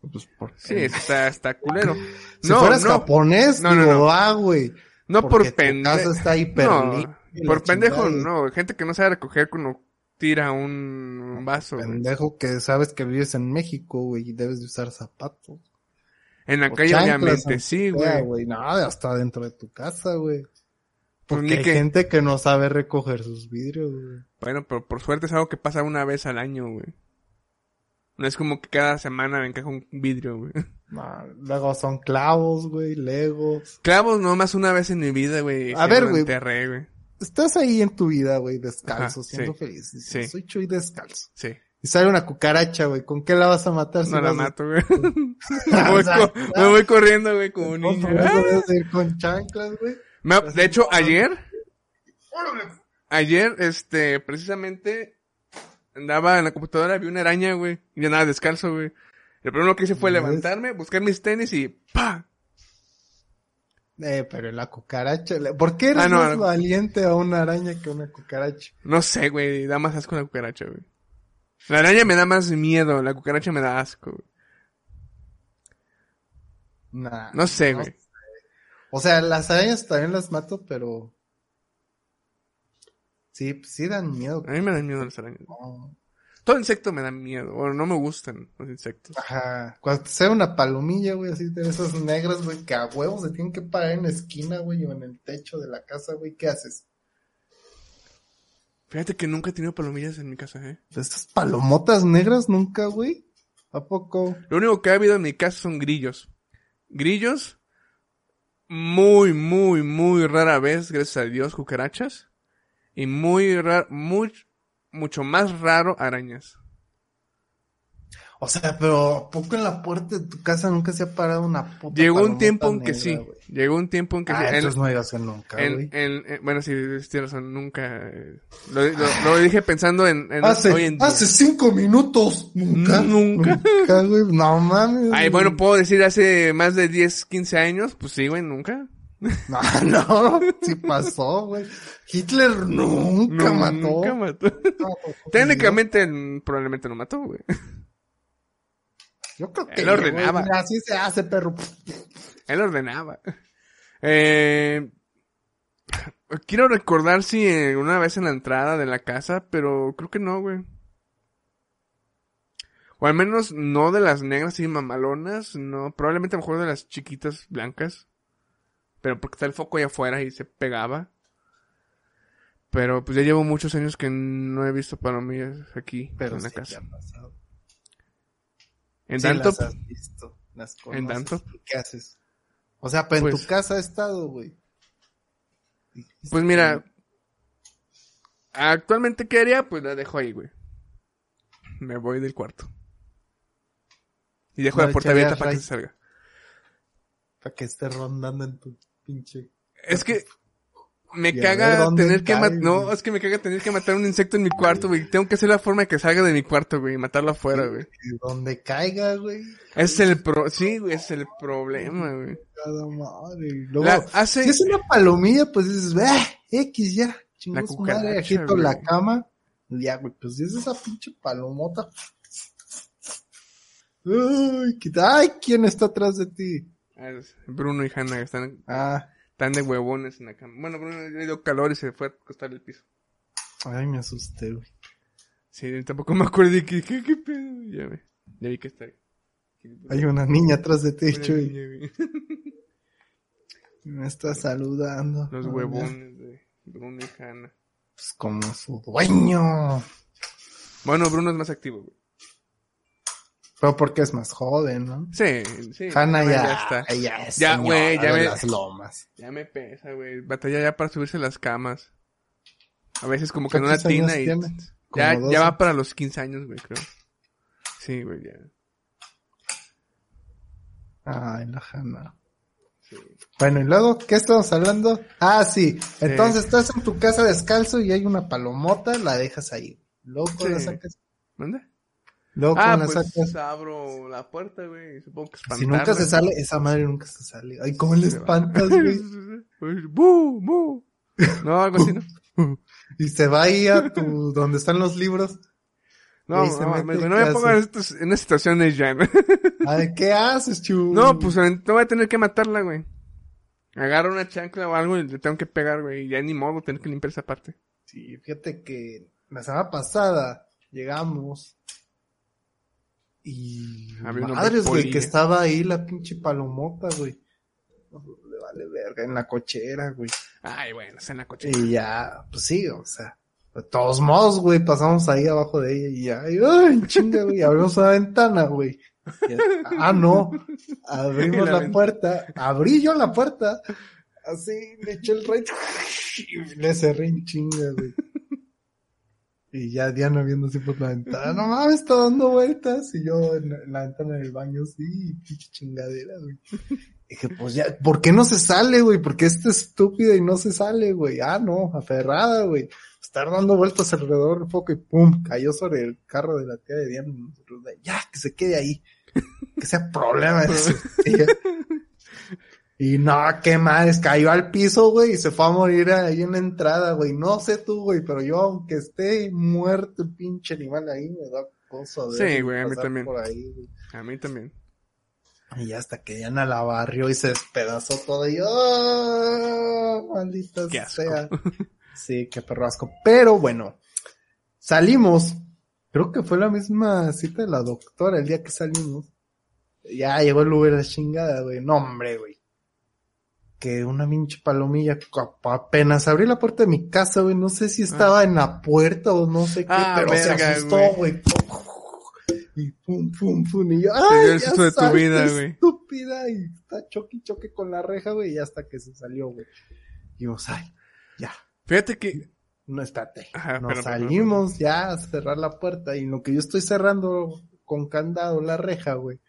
Pues, ¿por qué? Sí, está, está culero. Si no, fueras no, japonés, No, no, no. ah, güey. no por pendejo. casa está hiper No, por pendejo chingada. no. Gente que no sabe recoger cuando tira un vaso. güey. Pendejo que sabes que vives en México, güey, y debes de usar zapatos. En la O calle, obviamente, sí, güey. No, hasta dentro de tu casa, güey. Pues Porque hay que- gente que no sabe recoger sus vidrios, güey. Bueno, pero por suerte es algo que pasa una vez al año, güey. No es como que cada semana me encaja un vidrio, güey. No, luego son clavos, güey, legos. Clavos nomás una vez en mi vida, güey. A ver, güey. Estás ahí en tu vida, güey, descalzo, Ajá, siendo sí. feliz. Sí. Soy Chuy descalzo. Sí. Y sale una cucaracha, güey. ¿Con qué la vas a matar? si No la mato, güey. me, voy co- me voy corriendo, güey, como un niño. con chanclas, güey. De hecho, ayer, ayer, este, precisamente, andaba en la computadora, vi una araña, güey, y andaba descalzo, güey. Lo primero que hice fue levantarme, buscar mis tenis y ¡pa! Eh, pero la cucaracha. ¿Por qué eres Ah, no, más no. valiente a una araña que a una cucaracha? No sé, güey, da más asco la cucaracha, güey. La araña me da más miedo, la cucaracha me da asco. Nah, No sé, güey. O sea, las arañas también las mato, pero. Sí, pues sí dan miedo. A mí me dan miedo las arañas. No. Todo insecto me da miedo, o no me gustan los insectos. Ajá. Cuando sale una palomilla, güey, así de esas negras, güey, que a huevos se tienen que parar en la esquina, güey, o en el techo de la casa, güey, ¿qué haces? Fíjate que nunca he tenido palomillas en mi casa, eh. Estas palomotas negras nunca, güey. ¿A poco? Lo único que ha habido en mi casa son grillos. Grillos. Muy, muy, muy rara vez, gracias a Dios, cucarachas. Y muy raro, muy, mucho más raro, arañas. O sea, pero ¿a poco en la puerta de tu casa nunca se ha parado una puta Llegó un tiempo en que negra, sí. Llegó un tiempo en que sí. Ah, entonces no iba a ser nunca, en- güey. en- en- bueno, sí, tienes razón, nunca. eh, Lo, lo- lo dije pensando en, en Hace, hoy en día. hace cinco minutos. Nunca. Nunca. Nunca, güey. No mames. Ay, bueno, puedo decir hace más de 10, 15 años, pues sí, güey, nunca. No, no. Sí pasó, güey. Hitler nunca mató. Nunca mató. No, Técnicamente, probablemente no mató, güey. Yo creo que. Él ordenaba. Así se hace, perro. Él ordenaba. Eh, quiero recordar si eh, una vez en la entrada de la casa, pero creo que no, güey. O al menos no de las negras y mamalonas, no. Probablemente a lo mejor de las chiquitas blancas. Pero porque está el foco ahí afuera y se pegaba. Pero pues ya llevo muchos años que no he visto palomillas aquí Pero en la sí casa. ha pasado. En Sí tanto, las has visto, las ¿En tanto? ¿Y ¿Qué haces? O sea, pero en Pues- tu casa ha estado, güey. Pues mira, actualmente ¿qué haría? Pues la dejo ahí, güey. Me voy del cuarto. Y dejo No la puerta abierta para que se salga. Para que esté rondando en tu pinche. Es que me caga tener que matar. No, es que me caga tener que matar un insecto en mi cuarto, güey. Tengo que hacer la forma de que salga de mi cuarto, güey, y matarlo afuera, güey. Donde caiga, güey. Es el pro, sí, güey, es el problema, güey. Cada madre. Y Luego, La- hace, si es una palomilla, pues dices, ah, X ya. Chingos madre, cucaracha, agito la cama. Ya, güey, pues si es esa pinche palomota. ¿qué- ay, ¿quién está atrás de ti? Ah, Bruno y Hannah están, Ah, están de huevones en la cama. Bueno, Bruno le dio calor y se fue a acostar el piso. ay, me asusté, güey. Sí, tampoco me acuerdo de qué, qué, qué pedo. Ya, ve, ya vi que está ahí. Hay una niña atrás de niña, güey. Me está saludando. Los huevones de Bruno y Hannah. Pues como su dueño. Bueno, Bruno es más activo, güey. Pero porque es más joven, ¿no? Sí, sí. Hanna ya, ya, está. ya es Ya, señora güey, ya de me- las lomas. Ya me pesa, güey. Batalla ya para subirse las camas. A veces como que no ¿Cuántos latina años y... Ya, ya 12. va para los 15 años, güey, creo. Sí, güey, ya. Ay, la Hanna. Sí. Bueno, y luego, ¿qué estamos hablando? Ah, sí. Entonces estás en tu casa descalzo y hay una palomota, la dejas ahí. Luego, ¿cómo la Sí. sacas? ¿Mande? Luego, Ah, ¿cómo la pues sacas? abro la puerta, güey. y Supongo que espantarla. Si nunca se sale, esa madre nunca se sale. Ay, ¿cómo le espantas, güey? ¡Bu! ¡Bu! No, algo así, ¿no? Y se va ahí a tu, donde están los libros. No, no, mete, me- no ¿qué me pongas en estas situaciones ya. ¿no? Ay, ¿qué haces, chu? No, pues no voy a tener que matarla, güey. Agarro una chancla o algo y le tengo que pegar, güey. Y ya ni modo, tener que limpiar esa parte. Sí, fíjate que la semana pasada llegamos y madres, güey, que estaba ahí la pinche palomota, güey. Le vale verga en la cochera, güey. Ay, bueno, es en la coche. Y ya, pues sí, o sea, de todos modos, güey, pasamos ahí abajo de ella y ya, y, ay, chinga, güey, abrimos una ventana, güey. Ah, no, abrimos la la, puerta, abrí yo la puerta, así, le eché el rey, y le cerré en chinga, güey. Y ya Diana viendo así por la ventana, no mames, está dando vueltas, y yo en la, en la ventana del baño, sí, pinche chingadera, güey. Dije, pues ya, ¿por qué no se sale, güey? Porque esta estúpida y no se sale, güey. Ah, no, aferrada, güey. Estar dando vueltas alrededor del foco y pum, cayó sobre el carro de la tía de Diana. Ya, que se quede ahí. Que sea problema tía. Y no, qué madres, cayó al piso, güey, y se fue a morir ahí en la entrada, güey. No sé tú, güey, pero yo, aunque esté muerto el pinche animal ahí, me da cosa de Sí, güey, a mí también. por ahí, güey. A mí también. Y hasta que Diana la barrió y se despedazó todo y ¡ah! maldita Qué asco. sea. Sí, qué perro asco. Pero bueno, salimos. Creo que fue la misma cita de la doctora el día que salimos. Ya llegó el Uber de chingada, güey. No, hombre, güey. Que una pinche palomilla. Apenas abrí la puerta de mi casa, güey. No sé si estaba en la puerta o no sé qué, Ah, pero se asustó, güey. Y pum, pum, pum. Y yo, ¡ay, el ya de tu vida, güey. estúpida! Y está choque y choque con la reja, güey. Y hasta que se salió, güey. Y yo, ay, ya. Fíjate que... No, espérate. Ajá, Nos pero- pero- salimos ya a cerrar la puerta. Y en lo que yo estoy cerrando con candado la reja, güey.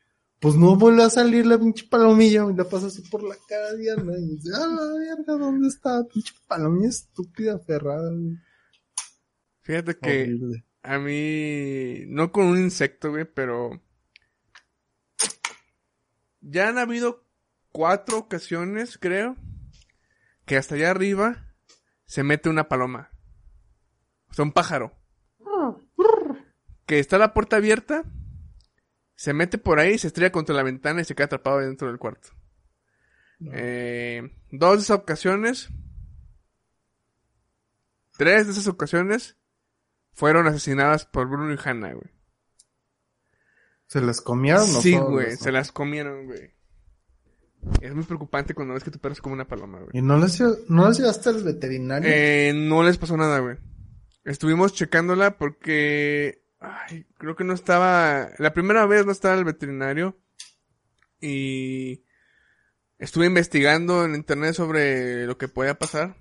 Pues no vuelve a salir la pinche palomilla, güey. La pasa así por la cara de Diana. Y dice, ah, la verga, ¿dónde está? Pinche palomilla estúpida, aferrada, güey. Fíjate que Horrible. a mí... No con un insecto, güey, pero... Ya han habido cuatro ocasiones, creo, que hasta allá arriba se mete una paloma. O sea, un pájaro. Que está la puerta abierta, se mete por ahí, se estrella contra la ventana y se queda atrapado dentro del cuarto. Eh, dos de esas ocasiones, tres de esas ocasiones fueron asesinadas por Bruno y Hannah, güey. ¿Se las comieron o Sí, güey, se las comieron, güey. Es muy preocupante cuando ves que tu perro es como una paloma, güey. ¿Y no les, no les llevaste al veterinario? Eh, no les pasó nada, güey. Estuvimos checándola porque... Ay, creo que no estaba... La primera vez no estaba el veterinario. Y... Estuve investigando en internet sobre lo que podía pasar.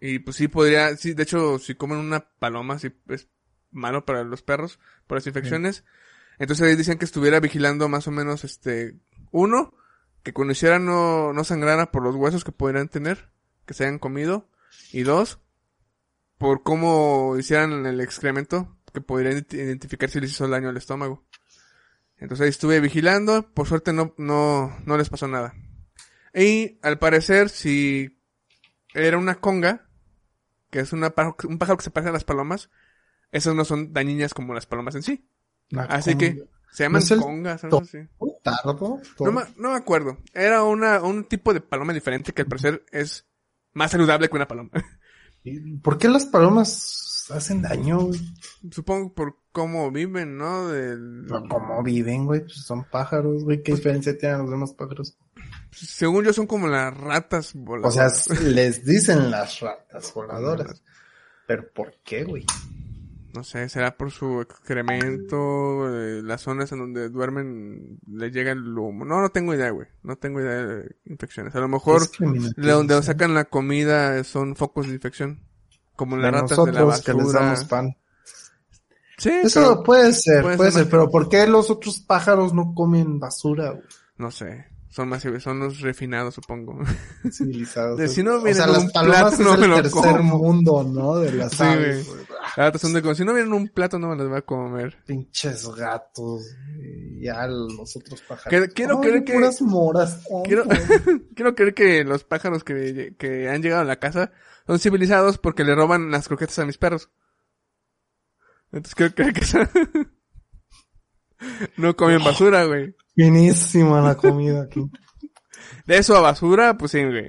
Y pues sí podría... Sí, de hecho, si comen una paloma, sí es malo para los perros. Por las infecciones. Entonces ahí decían que estuviera vigilando más o menos, este, uno, que cuando hiciera no, no sangrara por los huesos que pudieran tener, que se hayan comido. Y dos, por cómo hicieran el excremento, que ident- identificar si les hizo daño al estómago. Entonces ahí estuve vigilando, por suerte no, no, no les pasó nada. Y al parecer, si era una conga, que es una pájaro- un pájaro que se parece a las palomas, esas no son dañinas como las palomas en sí. Así conga. que se llaman ¿No congas. Un tardo. No me, no me acuerdo. Era una, un tipo de paloma diferente que al parecer es más saludable que una paloma. ¿Por qué las palomas hacen daño, güey? Supongo por cómo viven, ¿no? Del... Pero ¿Cómo viven, güey? Pues son pájaros, güey. ¿Qué diferencia tienen los demás pájaros? Según yo son como las ratas O voladoras. sea, les dicen las ratas voladoras. Pero ¿por qué, güey? No sé, será por su excremento, eh, las zonas en donde duermen le llega el humo. No, no tengo idea, güey. No tengo idea de infecciones. A lo mejor de donde sacan la comida son focos de infección. Como de las ratas de la nosotros que les basura. damos pan. Sí, Eso puede ser, puede ser pero ¿por qué los otros pájaros no comen basura, güey? no sé. Son más, son los refinados, supongo. Civilizados. De si no o viene sea, las un palomas plato, es no el me lo tercer como. mundo, ¿no? De las Sí, aves, güey. güey. Las ratas son de si no vienen en un plato no me las voy a comer. Pinches gatos. y Ya los otros pájaros. Que- quiero creer que- puras moras. Quiero, creer que los pájaros que, que han llegado a la casa son civilizados porque le roban las croquetas a mis perros. Entonces creer que son- no comen basura, güey. Finísima la comida aquí. De eso a basura, pues sí, güey.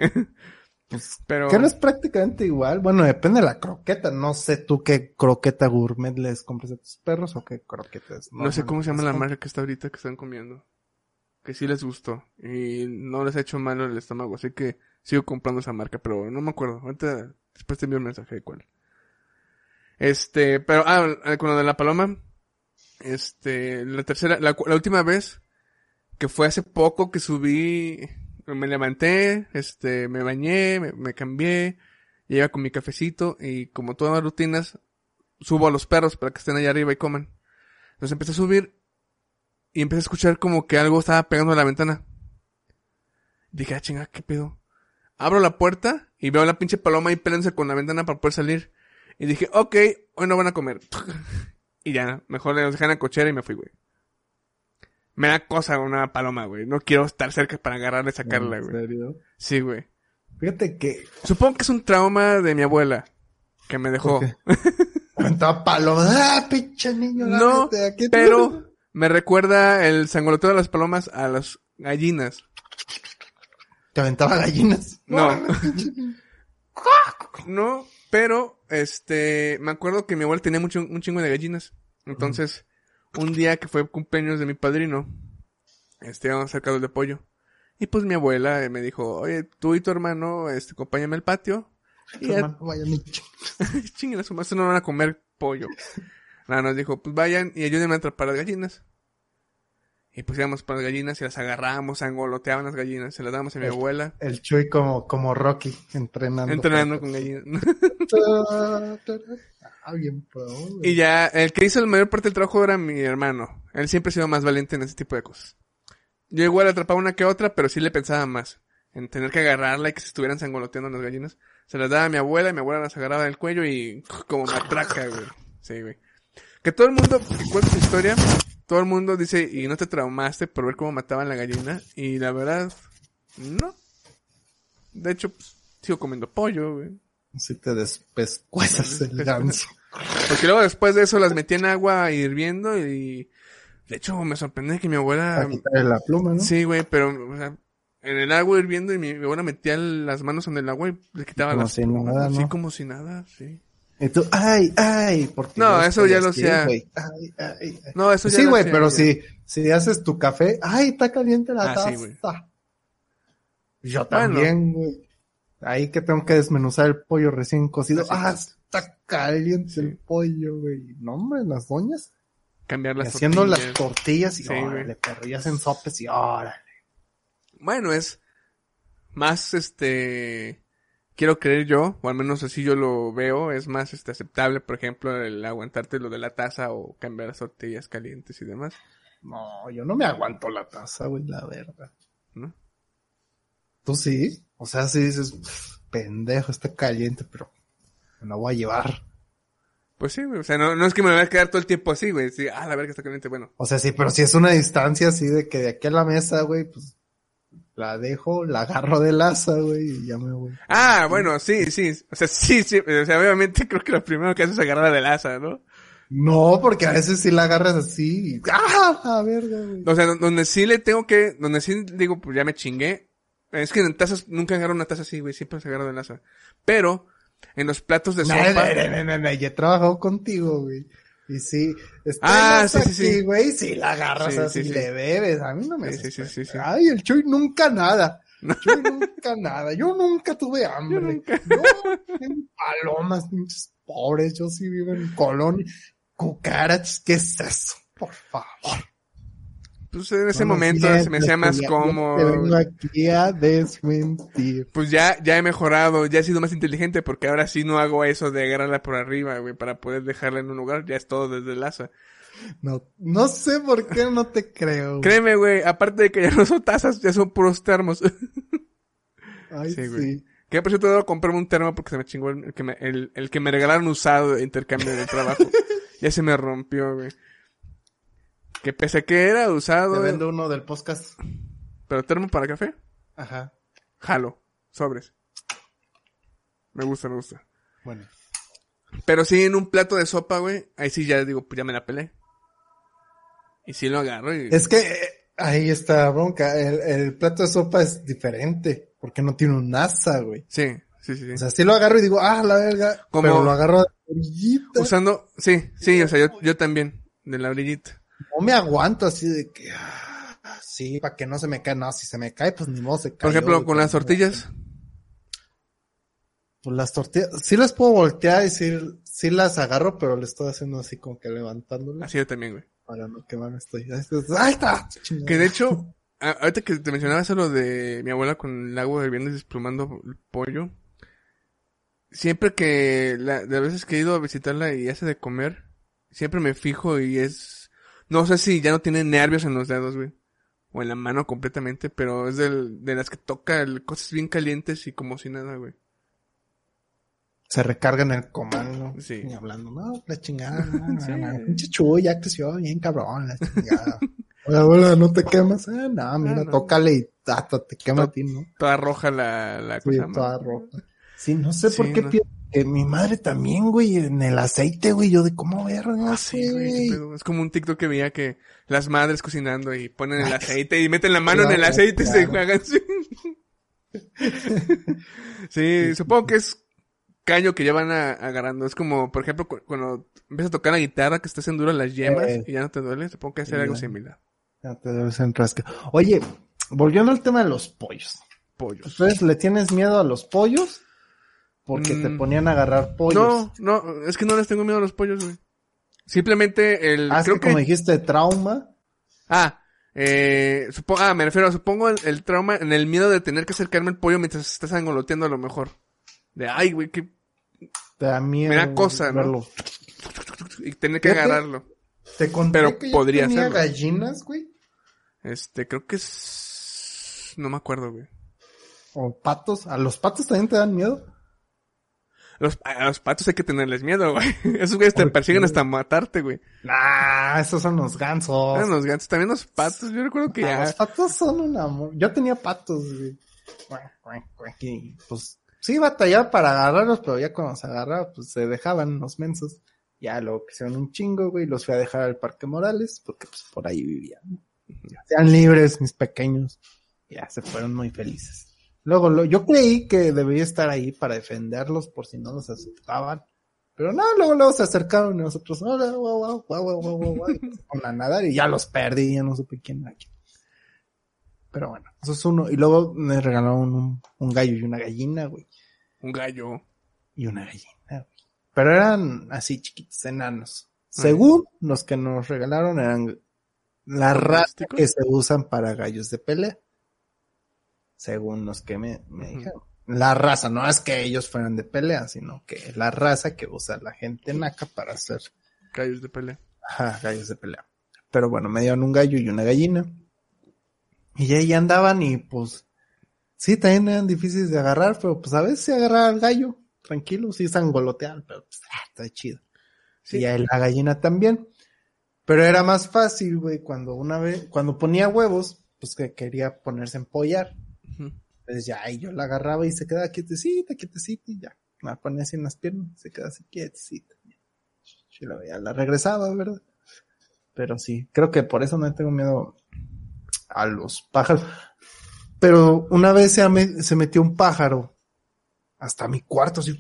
Pues, Pero Que no es prácticamente igual. Bueno, depende de la croqueta. No sé tú qué croqueta gourmet les compras a tus perros o qué croquetas. no sé cómo se llama la marca que está ahorita que están comiendo. Que sí les gustó. Y no les ha hecho mal el estómago. Así que sigo comprando esa marca. Pero no me acuerdo. Ahorita después te envío un mensaje de cuál. Este, pero, ah, con lo de la paloma. Este, la tercera, la, la última vez, que fue hace poco que subí, me levanté, este, me bañé, me, me cambié, llegué con mi cafecito y como todas las rutinas, subo a los perros para que estén allá arriba y coman. Entonces empecé a subir y empecé a escuchar como que algo estaba pegando a la ventana. Dije, ah, chinga, ¿qué pedo? Abro la puerta y veo a la pinche paloma ahí peleándose con la ventana para poder salir. Y dije, ok, hoy no van a comer. y ya, mejor los dejé en la cochera y me fui, güey. Me da cosa una paloma, güey. No quiero estar cerca para agarrarla y sacarla, ¿En güey. serio? Sí, güey. Fíjate que Supongo que es un trauma de mi abuela. Que me dejó. Aventaba palomas. ¡Ah, pinche niño! No, pero me recuerda el sangoloteo de las palomas a las gallinas. Te aventaba gallinas. No. No, pero, este, me acuerdo que mi abuela tenía mucho, un chingo de gallinas. Entonces, un día que fue cumpleaños de mi padrino, este, íbamos a hacer caldo de pollo. Y pues mi abuela eh, me dijo, oye, tú y tu hermano, este, acompáñame al patio. Y ya, Hermano, vaya nicho. chinguen a su madre, no van a comer pollo. Nada, nos dijo, pues vayan y ayúdenme a atrapar las gallinas. Y pues íbamos para las gallinas y las agarramos, angoloteaban las gallinas, se las damos a mi El- abuela, El Chuy como, como Rocky, entrenando. entrenando con gallinas. Ah, bien. Y ya, el que hizo la mayor parte del trabajo era mi hermano. Él siempre ha sido más valiente en ese tipo de cosas. Yo igual atrapaba una que otra, pero sí le pensaba más. En tener que agarrarla y que se estuvieran sangoloteando las gallinas. Se las daba a mi abuela y mi abuela las agarraba del cuello y como matraca, güey. Sí, güey. Que todo el mundo, que cuenta su historia, todo el mundo dice, y no te traumaste por ver cómo mataban la gallina. Y la verdad, no. De hecho, pues, sigo comiendo pollo, güey. Si te despescuezas el ganso. Porque luego después de eso las metí en agua hirviendo y... De hecho, me sorprende que mi abuela... Para la pluma, ¿no? Sí, güey, pero... o sea, en el agua hirviendo y mi, abuela metía las manos en el agua y le quitaba Como las... si nada, Sí, ¿no? como si nada, sí. Y tú, ay, ay, porque No, eso ya lo. Ay, ay, ay. No, eso ya Sí, lo güey, pero si, si haces tu café, ay, está caliente la Ah, taza. sí, güey. Yo también, güey. Ahí que tengo que desmenuzar el pollo recién cocido. Así ah, es. está caliente Sí. el pollo, güey. No, hombre, las doñas. Cambiar las haciendo las tortillas. y Sí, órale, perro, y hacen sopes y órale. Bueno, es más, este... Quiero creer yo, o al menos así yo lo veo, es más este, aceptable, por ejemplo, el aguantarte lo de la taza o cambiar las tortillas calientes y demás. No, yo no me aguanto la taza, güey, la verdad. ¿No? ¿Tú sí? O sea, sí dices, "Pff, pendejo, está caliente, pero me la voy a llevar. Pues sí, güey. O sea, no, no es que me voy a quedar todo el tiempo así, güey. Sí, ah, la verga está caliente. Bueno, O sea, sí, pero si es una distancia así de que de aquí a la mesa, güey, pues la dejo, la agarro del asa, güey, y ya me voy. Ah, bueno, sí, sí. O sea, sí, sí. O sea, obviamente creo que lo primero que haces es agarrar del asa, ¿no? No, porque a veces sí la agarras así y ¡ah! La verga, güey. O sea, do- donde sí le tengo que, donde sí digo, pues ya me chingué. Es que en tazas, nunca agarro una taza así, güey. Siempre se agarra del asa. Pero, en los platos de No, sopa. no, no, no, no, yo he trabajado contigo, güey. Y sí, Ah, sí, aquí, güey, sí la agarras Sí, así, sí, sí. le bebes. A mí no me Sí, sí, sí. Ay, el Chuy nunca nada. Chuy nunca nada. Yo nunca tuve hambre. nunca. Yo, en palomas, pinches pobres. Yo sí vivo en Colón. Cucarachas, ¿qué es eso? Por favor. Pues en ese No, momento se me hacía más yo Te vengo cómodo. aquí a desmentir. Pues ya, ya he mejorado, ya he sido más inteligente porque ahora sí no hago eso de agarrarla por arriba, güey, para poder dejarla en un lugar. Ya es todo desde el asa. No, no sé por qué no te creo. güey. Créeme, güey, aparte de que ya no son tazas, ya son puros termos. Ay, Sí, sí. güey. que por cierto debo comprarme un termo porque se me chingó el, el que me, el, el que me regalaron usado de intercambio de trabajo. ya se me rompió, güey. Que pese a que era Te usado, vendo uno del podcast. pero termo para café, Ajá. jalo, sobres. Me gusta, me gusta. Bueno. Pero sí, en un plato de sopa, güey, ahí sí ya digo, pues ya me la pelé. Y sí lo agarro y... Es que eh, ahí está bronca. El, el plato de sopa es diferente. Porque no tiene un asa, güey. Sí, sí, sí, sí. O sea, sí lo agarro y digo, ah, la verga. Como- Pero lo agarro de la orillita. Usando, sí, sí, o sea, yo, yo también, de la orillita. No me aguanto así de que, ah, sí, para que no se me cae. No, si se me cae, pues ni modo se cae. Por ejemplo, con las tortillas. Pues las tortillas, sí las puedo voltear y sí, sí las agarro, pero le estoy haciendo así como que levantándolas Así yo también, güey. para no quemarme estoy. ¡Ahí está! Que de hecho, ahorita que te mencionaba eso lo de mi abuela con el agua hirviendo y desplumando el pollo. Siempre que, la, de veces que he ido a visitarla y hace de comer, siempre me fijo y es, no sé si ya no tiene nervios en los dedos, güey. O en la mano completamente, pero es del, de las que toca el- cosas bien calientes y como si nada, güey. se recarga en el comando. Sí. Y hablando, no, la chingada, Sí. pinche chuy, ya creció bien cabrón, la chingada. Hola, hola, no te quemas. Eh, no, mira, no. tócale y hasta te quema a ti, ¿no? Toda roja la, la Sí, cosa. toda roja. Sí, no sé por qué no. pienso que mi madre también, güey, en el aceite, güey, yo de cómo verga, Ah, sí, güey. Es como un TikTok que veía que las madres cocinando y ponen el aceite y meten la mano en el Claro, aceite y se juegan. Sí. Sí, supongo que es caño que ya van a- agarrando. Es como, por ejemplo, cu- cuando empiezas a tocar la guitarra que estás en duras las yemas Eh. y ya no te duele, supongo que hacer Sí, algo similar. Ya te debes enrascar. Oye, volviendo al tema de los pollos. Pollos. ¿Ustedes le tienes miedo a los pollos? Porque te Mm. ponían a agarrar pollos. No, no, es que no les tengo miedo a los pollos, güey. Simplemente el... Ah, es creo que como dijiste, trauma. Ah, eh, supo- ah, me refiero, supongo el, el trauma, en el miedo de tener que acercarme al pollo mientras estás angoloteando a lo mejor. De, ay, güey, que, Te da miedo. Me da cosa, ¿no? verlo. y tener que agarrarlo. Te conté Pero que yo podría tenía hacerlo. gallinas, güey. Este, creo que es, no me acuerdo, güey. O patos. ¿A los patos también te dan miedo? Los, a los patos hay que tenerles miedo, güey. Esos güeyes te ¿Por persiguen qué? hasta matarte, güey. Nah, esos son los gansos. Eran los gatos, también los patos, yo recuerdo que Ah, ya... Los patos son un amor. Yo tenía patos, güey. Y, pues sí batallaba para agarrarlos, pero ya cuando se agarraba, pues se dejaban los mensos. Ya luego crecieron un chingo, güey. Los fui a dejar al Parque Morales, porque pues por ahí vivían. Sean libres, mis pequeños. Ya se fueron muy felices. Luego, lo- yo creí que debería estar ahí para defenderlos por si no los aceptaban. Pero no, luego, luego se acercaron y nosotros, hola, guau, guau, guau, y empezaron a nadar y ya los perdí, ya no supe quién era quién. Pero bueno, eso es uno. Y luego me regalaron un, un gallo y una gallina, güey. Un gallo. Y una gallina, güey. Pero eran así chiquitos, enanos. Según los que nos regalaron eran la raza que se usan para gallos de pelea. Según los que me, me dijeron. La raza, no es que ellos fueran de pelea, sino que la raza que usa la gente naca para hacer Gallos de pelea. ajá, gallos de pelea. Pero bueno, me dieron un gallo y una gallina. Y ahí andaban y pues, sí, también eran difíciles de agarrar, pero pues a veces se agarraba al gallo, tranquilo, sí sangoloteaban, pero pues, ah, está chido. Sí. Y a la gallina también. Pero era más fácil, güey, cuando una vez, cuando ponía huevos, pues que quería ponerse a empollar. Entonces ya ahí yo la agarraba y se quedaba quietecita, quietecita y ya. La ponía así en las piernas, se quedaba así quietecita. Y la, ya la regresaba, ¿verdad? Pero sí, creo que por eso no tengo miedo a los pájaros. Pero una vez se, ame- se metió un pájaro hasta mi cuarto, así.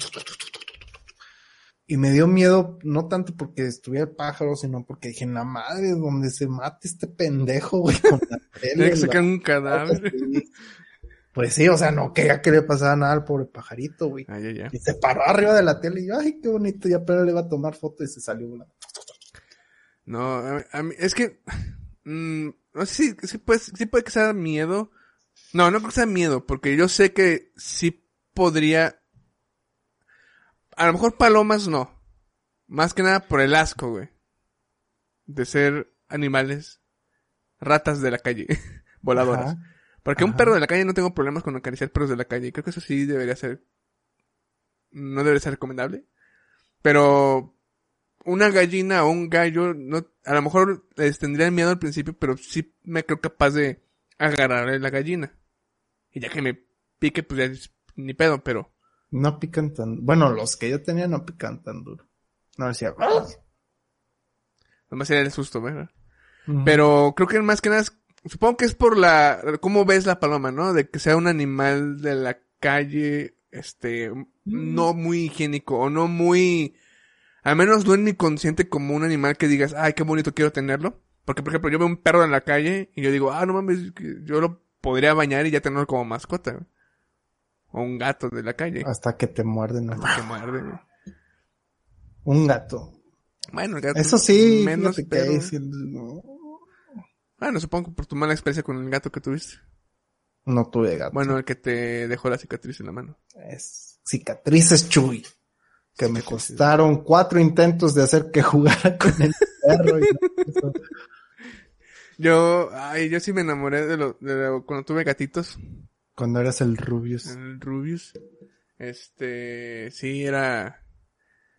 Y me dio miedo, no tanto porque estuviera el pájaro, sino porque dije, la madre, donde se mate este pendejo, güey, con la tele, Tiene que sacar un cadáver. Pues sí, o sea, no quería que le pasara nada al pobre pajarito, güey. Ay, ay, ay. Y se paró arriba de la tele y yo, ay, qué bonito, y apenas le iba a tomar foto y se salió volando. No, a, a mí, es que, mm, no sé si, si puede, puede que sea miedo. No, no creo que sea miedo, porque yo sé que sí podría, a lo mejor palomas no. Más que nada por el asco, güey. De ser animales, ratas de la calle, voladoras. Ajá. Porque un perro de la calle no tengo problemas con acariciar perros de la calle. Creo que eso sí debería ser. No debería ser recomendable. Pero una gallina o un gallo, no, a lo mejor les tendría miedo al principio, pero sí me creo capaz de agarrarle la gallina. Y ya que me pique, pues ya es ni pedo, pero. No pican tan, bueno, los que yo tenía no pican tan duro. No decía, "Ah". Nomás sería el susto, ¿verdad? Pero creo que más que nada es, supongo que es por la, cómo ves la paloma, ¿no? De que sea un animal de la calle, este, no muy higiénico o no muy, al menos no en mi consciente como un animal que digas, ay, qué bonito quiero tenerlo. Porque, por ejemplo, yo veo un perro en la calle y yo digo, ah, no mames, yo lo podría bañar y ya tenerlo como mascota. O un gato de la calle. Hasta que te muerden. ¿no? Hasta que muerde, güey. Un gato. Bueno, el gato Eso sí, menos, que Bueno, supongo que por tu mala experiencia con el gato que tuviste. no tuve gato. Bueno, el que te dejó la cicatriz en la mano. es cicatrices Chuy. Que me costaron cuatro intentos de hacer que jugara con el perro. y. Yo, ay, yo sí me enamoré de lo, de lo- cuando tuve gatitos, Cuando eras el Rubius. el Rubius. Este, sí, era,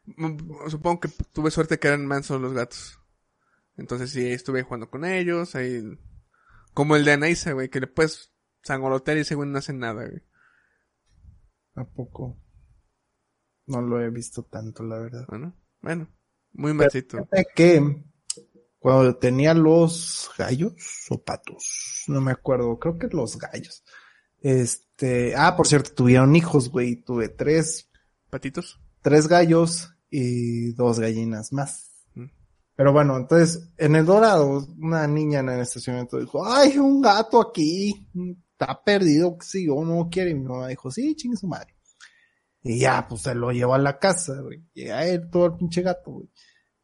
mm, supongo que tuve suerte que eran mansos los gatos. Entonces sí, estuve jugando con ellos, ahí, como el de Anaísa, güey, que le puedes sangolotear y ese güey no hace nada, güey. ¿A poco? No lo he visto tanto, la verdad. Bueno, bueno, muy. Fíjate que cuando tenía los gallos o patos, no me acuerdo, creo que los gallos. Este, ah, por cierto, tuvieron hijos, güey, tuve tres, ¿Patitos? tres gallos y dos gallinas más. Pero bueno, entonces, en el Dorado, una niña en el estacionamiento dijo, ay, un gato aquí, está perdido, sí, o no quiere, y mi mamá dijo, sí, chingue su madre. Y ya, pues se lo llevó a la casa, güey. Y a él todo el pinche gato, güey.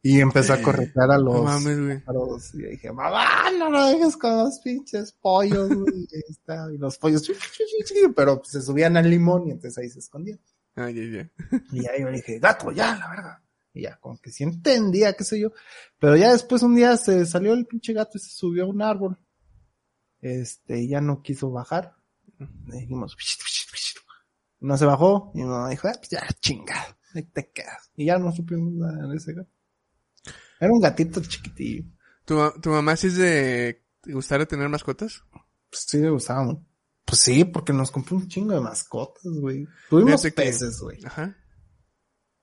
Y empezó a corretear a los No mames, güey. pájaros. Y dije, mamá, no lo dejes con los pinches pollos, güey. Y ahí está. Y los pollos, pero pues, se subían al limón y entonces ahí se escondían. Ay, ay, ay. Y ahí yo le dije, gato, ya, la verga. Y ya, como que sí entendía, qué sé yo. Pero ya después un día se salió el pinche gato y se subió a un árbol. Este, y ya no quiso bajar. Le dijimos, no se bajó. Y mi mamá dijo, ah, pues ya, chingado, ahí te quedas. Y ya no supimos nada de ese gato. Era un gatito chiquitillo. ¿Tu, tu mamá sí es de gustar de tener mascotas? Pues sí le gustaba. Pues sí, porque nos compró un chingo de mascotas, güey. Tuvimos Fíjate peces, güey. Ajá.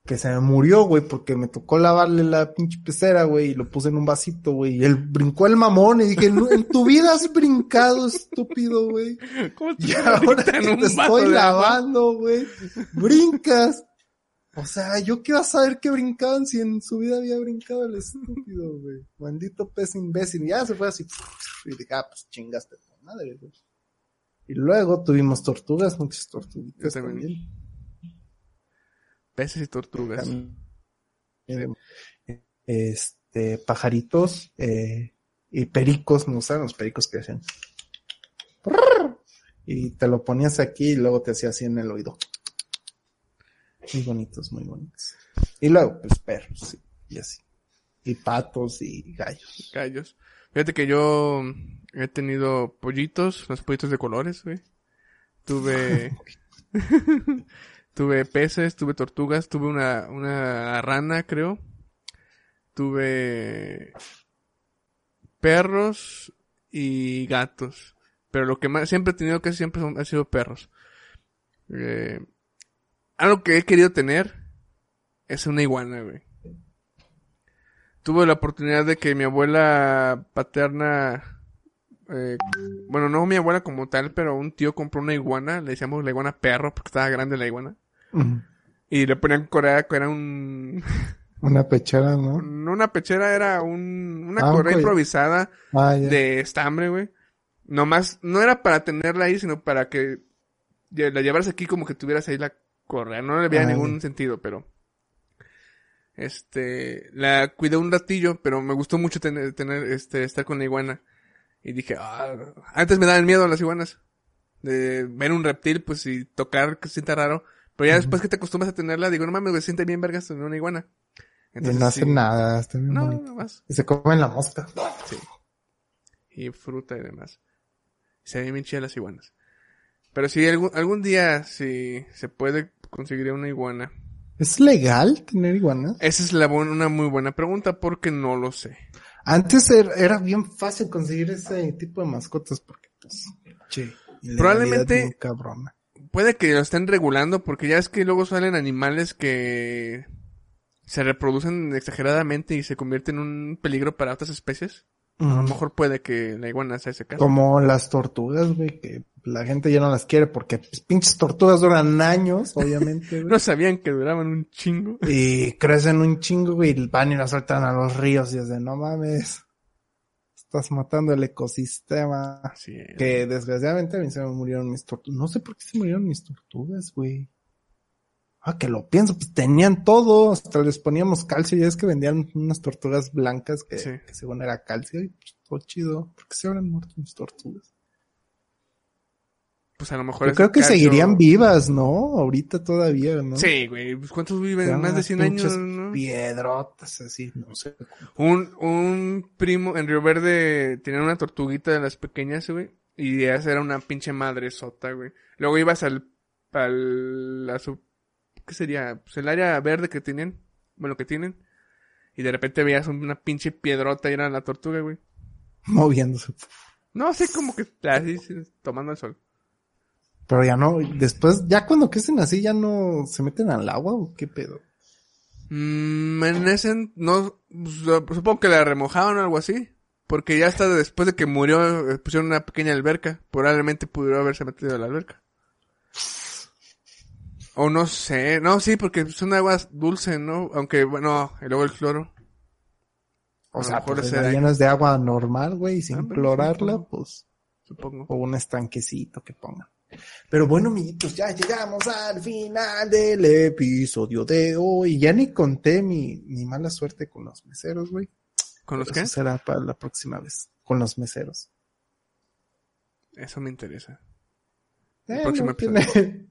Que se me murió, güey, porque me tocó lavarle la pinche pecera, güey, y lo puse en un vasito, güey, y él brincó el mamón y dije, "No, en tu vida has brincado, estúpido, güey. ¿Cómo te Y ahora que en un te estoy lavando, güey, brincas. O sea, yo qué iba a saber que brincaban si en su vida había brincado el estúpido, güey. Maldito pez imbécil. Y ya se fue así. Y dije, ah, pues chingaste tu madre, güey. Y luego tuvimos tortugas, muchas tortuguitas Yo también. también. Peces y tortugas. También. Este, pajaritos, eh, y pericos, me gustan los pericos que hacen. Y te lo ponías aquí y luego te hacía así en el oído. Muy bonitos, muy bonitos. Y luego, pues perros, sí, y así. Y patos y gallos. Gallos. Fíjate que yo he tenido pollitos, los pollitos de colores, güey. Tuve, tuve peces, tuve tortugas, tuve una, una rana, creo. Tuve perros y gatos. Pero lo que más siempre he tenido casi siempre son, ha sido perros. Eh, algo que he querido tener es una iguana, güey. Tuve la oportunidad de que mi abuela paterna, eh, bueno, no mi abuela como tal, pero un tío compró una iguana, le decíamos la iguana perro porque estaba grande la iguana. Y le ponían correa, que era un, Una pechera, ¿no? no una pechera, era un, una Ah, correa improvisada Ah, de estambre, güey. Nomás, no era para tenerla ahí, sino para que la llevaras aquí como que tuvieras ahí la correa. No le veía Ah, ningún sentido, pero... Este, la cuidé un ratillo, pero me gustó mucho tener, tener, este, estar con la iguana. Y dije, ah, antes me daban miedo las iguanas. De ver un reptil, pues, y tocar, que se sienta raro. Pero ya después que te acostumbras a tenerla, digo, no mames, güey, siente bien vergas tener una iguana. Y no hace sí. nada, está bien No, bonito. no más. Y se comen la mosca. Sí. Y fruta y demás. Se ven bien chidas las iguanas. Pero si algún, algún día, si se puede conseguir una iguana. ¿Es legal tener iguanas? Esa es la una muy buena pregunta porque no lo sé. Antes era, era bien fácil conseguir ese tipo de mascotas porque, pues, che, Probablemente-. Puede que lo estén regulando porque ya es que luego salen animales que se reproducen exageradamente y se convierten en un peligro para otras especies. A lo mejor puede que la iguana sea ese caso. Como las tortugas, güey, que la gente ya no las quiere porque pues, pinches tortugas duran años, obviamente. No sabían que duraban un chingo. Y crecen un chingo, güey, y van y las sueltan a los ríos y es de, no mames, estás matando el ecosistema. Es. Que desgraciadamente a mí se me murieron mis tortugas. No sé por qué se murieron mis tortugas, güey. Ah, que lo pienso, pues tenían todo, hasta les poníamos calcio, ya es que vendían unas tortugas blancas que, Sí. que según era calcio y pues todo chido. ¿Por qué se habrán muerto mis tortugas? Pues a lo mejor Yo creo que seguirían vivas, ¿no? Ahorita todavía, ¿no? Sí, güey. Pues ¿Cuántos viven? Más de unas 100 años, ¿no? Piedrotas, así, no sé. Un, un primo en Río Verde tenía una tortuguita de las pequeñas, güey. Y esa era una pinche madre sota, güey. Luego ibas al, al, a su, ¿qué sería? Pues el área verde que tienen. Bueno, que tienen. Y de repente veías una pinche piedrota y era la tortuga, güey. Moviéndose. No, así como que, así, sí, tomando el sol. Pero ya no, después, ya cuando crecen así, ya no se meten al agua o qué pedo. Mm, en ese, no, su- supongo que la remojaban o algo así. Porque ya hasta después de que murió, eh, pusieron una pequeña alberca. Probablemente pudo haberse metido a la alberca. O no sé, no, sí, porque son aguas dulces, ¿no? Aunque, bueno, y luego el cloro. O sea, mejor pues llenas de agua normal, güey, sin Ah, clorarla, supongo. pues, supongo. o un estanquecito que pongan. Pero bueno, amiguitos, ya llegamos al final del episodio de hoy. Ya ni conté mi, mi mala suerte con los meseros, güey. ¿Con los qué? será para la próxima vez. Con los meseros. Eso me interesa. Eh, próximo no, episodio. tiene,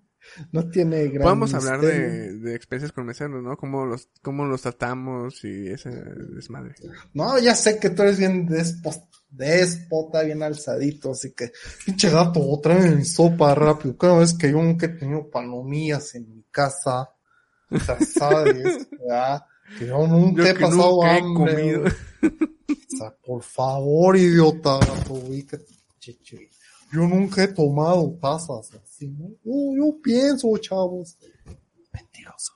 no tiene gran Podemos hablar de, de experiencias con meseros, ¿no? Cómo los, cómo los tratamos y ese desmadre. No, ya sé que tú eres bien despo- déspota, bien alzadito, así que, pinche gato, tráeme mi sopa rápido. Cada vez que yo nunca he tenido palomillas en mi casa, ya sabes, ¿verdad? Que yo nunca Yo he que pasado nunca he comido. O sea, por favor, idiota, gato, ubícate, chichi. Yo nunca he tomado tazas así, ¿no? Yo, yo pienso, chavos. Mentiroso.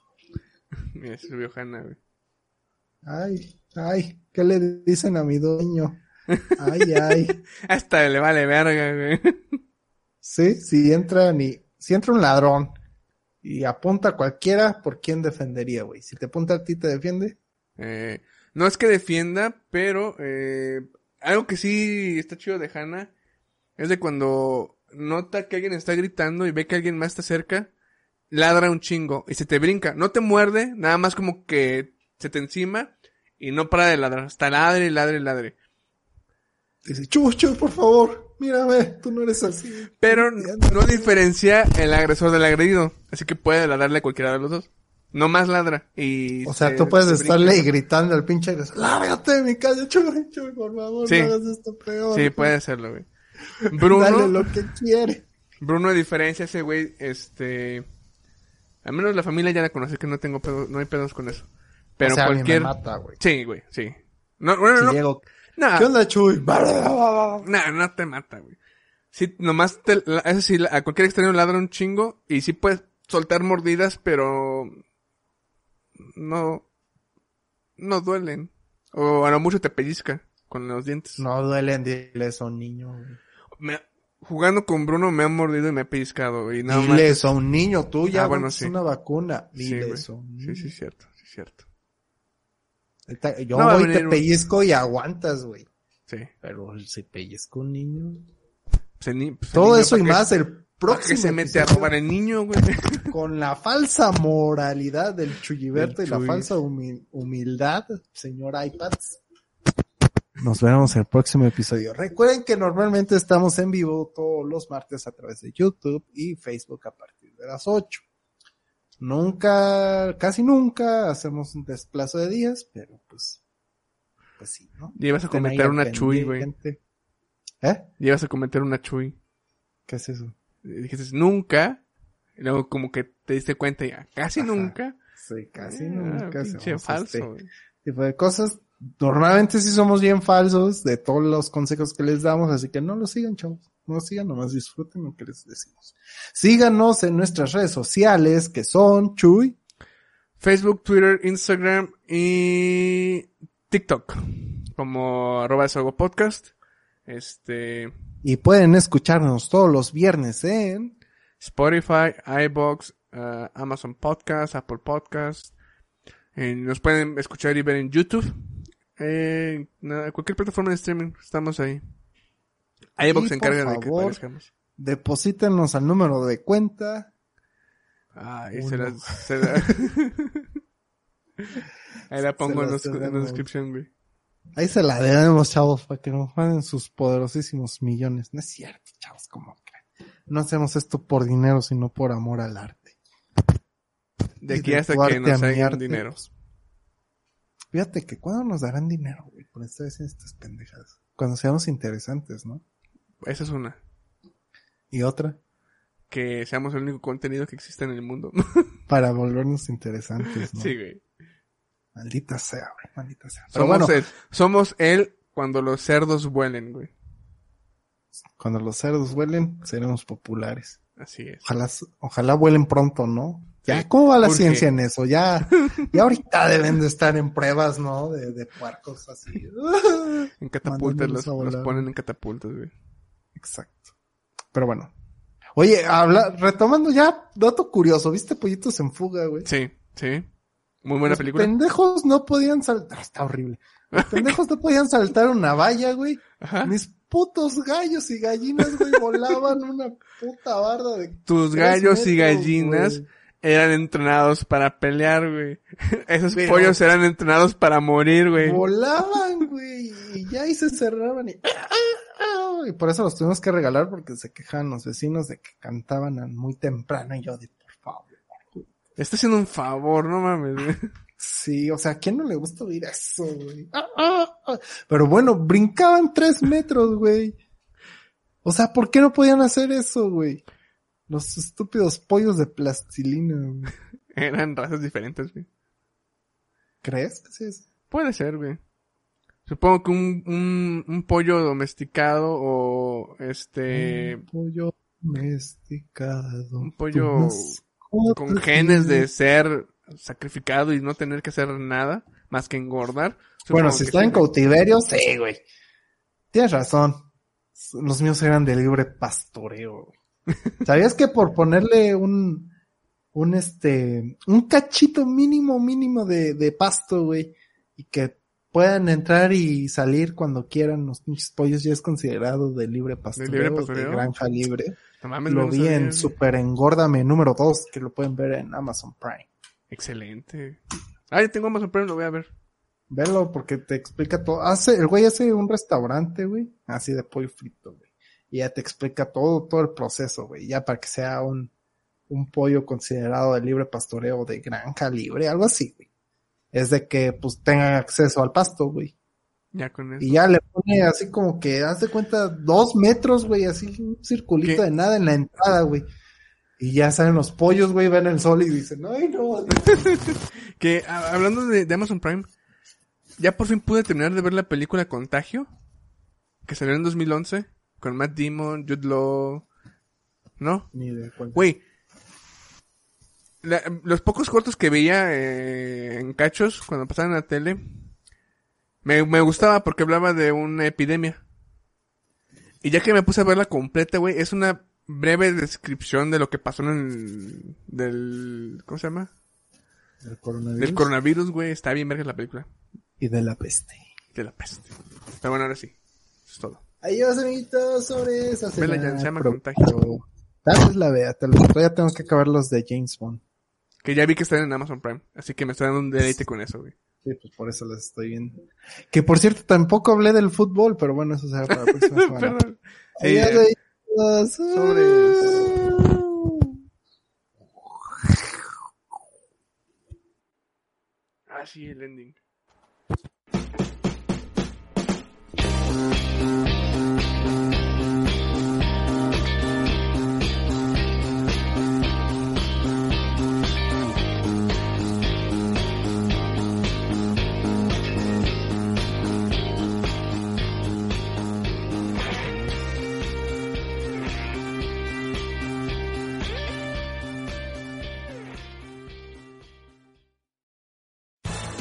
Mira, es Riojana, güey. Ay, ay, ¿qué le dicen a mi dueño? Ay, ay. Hasta le vale verga, güey. Sí, si entran y, si entra un ladrón y apunta a cualquiera, ¿por quién defendería, güey? Si te apunta a ti, ¿te defiende? Eh, no es que defienda, pero eh, algo que sí está chido de Hannah es de cuando nota que alguien está gritando y ve que alguien más está cerca, ladra un chingo y se te brinca. No te muerde, nada más como que se te encima y no para de ladrar. Hasta ladre, ladre, ladre. Dice, chucho, por favor, mírame, tú no eres así. Pero no diferencia el agresor del agredido. Así que puede ladrarle a cualquiera de los dos. No más ladra. Y O sea, se- tú puedes se estarle brinca. gritando al pinche agresor, lárgate de mi Chuy, Chuy, por favor, Sí. no hagas esto peor. Sí, puede hacerlo, güey. Bruno, Dale lo que quiere. Bruno, a diferencia, ese güey, este... Al menos la familia ya la conoce, que no tengo pedos, no hay pedos con eso. Pero o sea, cualquier... a mí me mata, güey. Sí, güey, sí. No, bueno, Si no, llego, no, ¿qué onda, Chuy? no, no te mata, güey. Sí, nomás te, eso sí, a cualquier extraño ladra un chingo y sí puedes soltar mordidas, pero no, no duelen. O a lo mucho te pellizca con los dientes. No duelen, dile eso a un niño, güey. Me- jugando con Bruno me han mordido y me ha pellizcado y nada más. Dile eso a un niño, tú ya Ah, bueno, bueno, sí. una vacuna. Sí, Dile güey. eso. a un Sí, niño. sí, cierto, sí, cierto. Yo No voy te un- pellizco y aguantas, güey. Sí. Pero si pellizco un niño. Pues ni- pues Todo niño, eso y ¿para qué- más el ¿para próximo. qué se mete a robar el niño, güey? Con la falsa moralidad del Del y la falsa humi- humildad, señor iPads. Nos vemos en el próximo episodio. Recuerden que normalmente estamos en vivo todos los martes a través de YouTube y Facebook a partir de las 8. Nunca, casi nunca hacemos un desplazo de días, pero pues, pues sí, ¿no? Llevas a cometer al una chuy, güey. ¿Eh? Llevas a cometer una chuy. ¿Qué es eso? Dijiste nunca. Y luego como que te diste cuenta y ah, casi Ajá. nunca. Sí, casi Ah, nunca pinche falso. este güey. tipo de cosas. Normalmente sí somos bien falsos de todos los consejos que les damos, así que no lo sigan, chavos. No lo sigan, nomás disfruten lo que les decimos. Síganos en nuestras redes sociales, que son Chuy, Facebook, Twitter, Instagram y TikTok. Como arroba desahogo podcast. Este, y pueden escucharnos todos los viernes en Spotify, iBox, ah, Amazon Podcast, Apple Podcast. Eh, nos pueden escuchar y ver en YouTube. Eh, nada, cualquier plataforma de streaming, estamos ahí. iBox Y se encarga de que aparezcamos. deposítenos al número de cuenta. Ay, Uno. se la, se la- Ahí la pongo en, los- en la descripción, güey. Ahí se la debemos, chavos, para que nos manden sus poderosísimos millones. No es cierto, chavos, como creen. No hacemos esto por dinero, sino por amor al arte. De Y aquí hasta que nos hagan dinero. pues, Fíjate que cuando nos darán dinero, güey, por estar haciendo estas pendejadas. Cuando seamos interesantes, ¿no? Esa es una. Y otra, Que seamos el único contenido que existe en el mundo. para volvernos interesantes, ¿no? sí, güey. Maldita sea, güey, maldita sea. Pero Somos, bueno, él. Somos él cuando los cerdos vuelen, güey. cuando los cerdos vuelen, seremos populares. Así es. Ojalá, ojalá vuelen pronto, ¿no? Ya, ¿cómo va la ciencia en eso? Ya, ya ahorita deben de estar en pruebas, ¿no? De, de puercos así. En catapultas los, ponen en catapultas, güey. Exacto. Pero bueno. Oye, habla, retomando ya, dato curioso, ¿viste Pollitos en Fuga, güey? Sí, sí. Muy buena Los película. pendejos no podían saltar, está horrible. Los pendejos no podían saltar una valla, güey. Ajá. Mis putos gallos y gallinas, güey, volaban una puta barda de Tus gallos y gallinas eran entrenados para pelear, güey. Esos Pero- pollos eran entrenados para morir, güey. Volaban, güey, y ya ahí se cerraban y... Y por eso los tuvimos que regalar porque se quejaban los vecinos de que cantaban muy temprano y yo de por favor. Está haciendo un favor, no mames, güey. Sí, o sea, ¿a quién no le gusta oír eso, güey? Ah, ah, ah. Pero bueno, brincaban tres metros, güey. O sea, ¿por qué no podían hacer eso, güey? Los estúpidos pollos de plastilina, güey. Eran razas diferentes, güey. ¿Crees? Sí, es- Puede ser, güey. Supongo que un, un, un pollo domesticado o este Un pollo domesticado. Un pollo con genes de ser sacrificado y no tener que hacer nada más que engordar. Bueno, si que está en cautiverio, sí, güey. Tienes razón. Los míos eran de libre pastoreo. ¿Sabías que por ponerle un, un este, un cachito mínimo, mínimo de, de pasto, güey, y que puedan entrar y salir cuando quieran los pinches pollos ya es considerado de libre pastoreo, de, libre pastoreo? granja libre. No mames, lo vi en. Super Engórdame número 2, que lo pueden ver en Amazon Prime. Excelente. Ah, ya tengo Amazon Prime, lo voy a ver. Verlo porque te explica todo. Hace, el güey hace un restaurante, güey, así de pollo frito, güey. Y ya te explica todo, todo el proceso, güey, ya para que sea un, un pollo considerado de libre pastoreo de gran calibre, algo así, güey. Es de que pues tengan acceso al pasto, güey. Ya con eso. Y ya le pone así como que, haz de cuenta, dos metros, güey, así un circulito ¿Qué? de nada en la entrada, güey. Y ya salen los pollos, güey, ven el sol y dicen, ay no, Que hablando de, de Amazon Prime, ya por fin pude terminar de ver la película Contagio, que salió en 2011, con Matt Damon, Jude Law, ¿no? ni de cuenta. Güey, la- los pocos cortos que veía eh, en cachos cuando pasaban en la tele, me, me gustaba porque hablaba de una epidemia. Y ya que me puse a verla completa, güey, es una breve descripción de lo que pasó en el, del, ¿cómo se llama? Del coronavirus. Del coronavirus, güey, está bien verga la película. Y de la peste. De la peste. Pero bueno, ahora sí. Eso es todo. Adiós, amiguitos, sobre esa Vela, semana. ya se llama Contagio. Tal vez la vea, tal vez. Todavía tengo que acabar los de James Bond. Que ya vi que están en Amazon Prime. Así que me está dando un deleite con eso, güey. Sí, pues por eso las estoy viendo. Que por cierto, tampoco hablé del fútbol, pero bueno, eso será para la próxima semana. Sí, Adiós, eh, amiguitos. Sobres. Ah, sí, el ending. Thank you.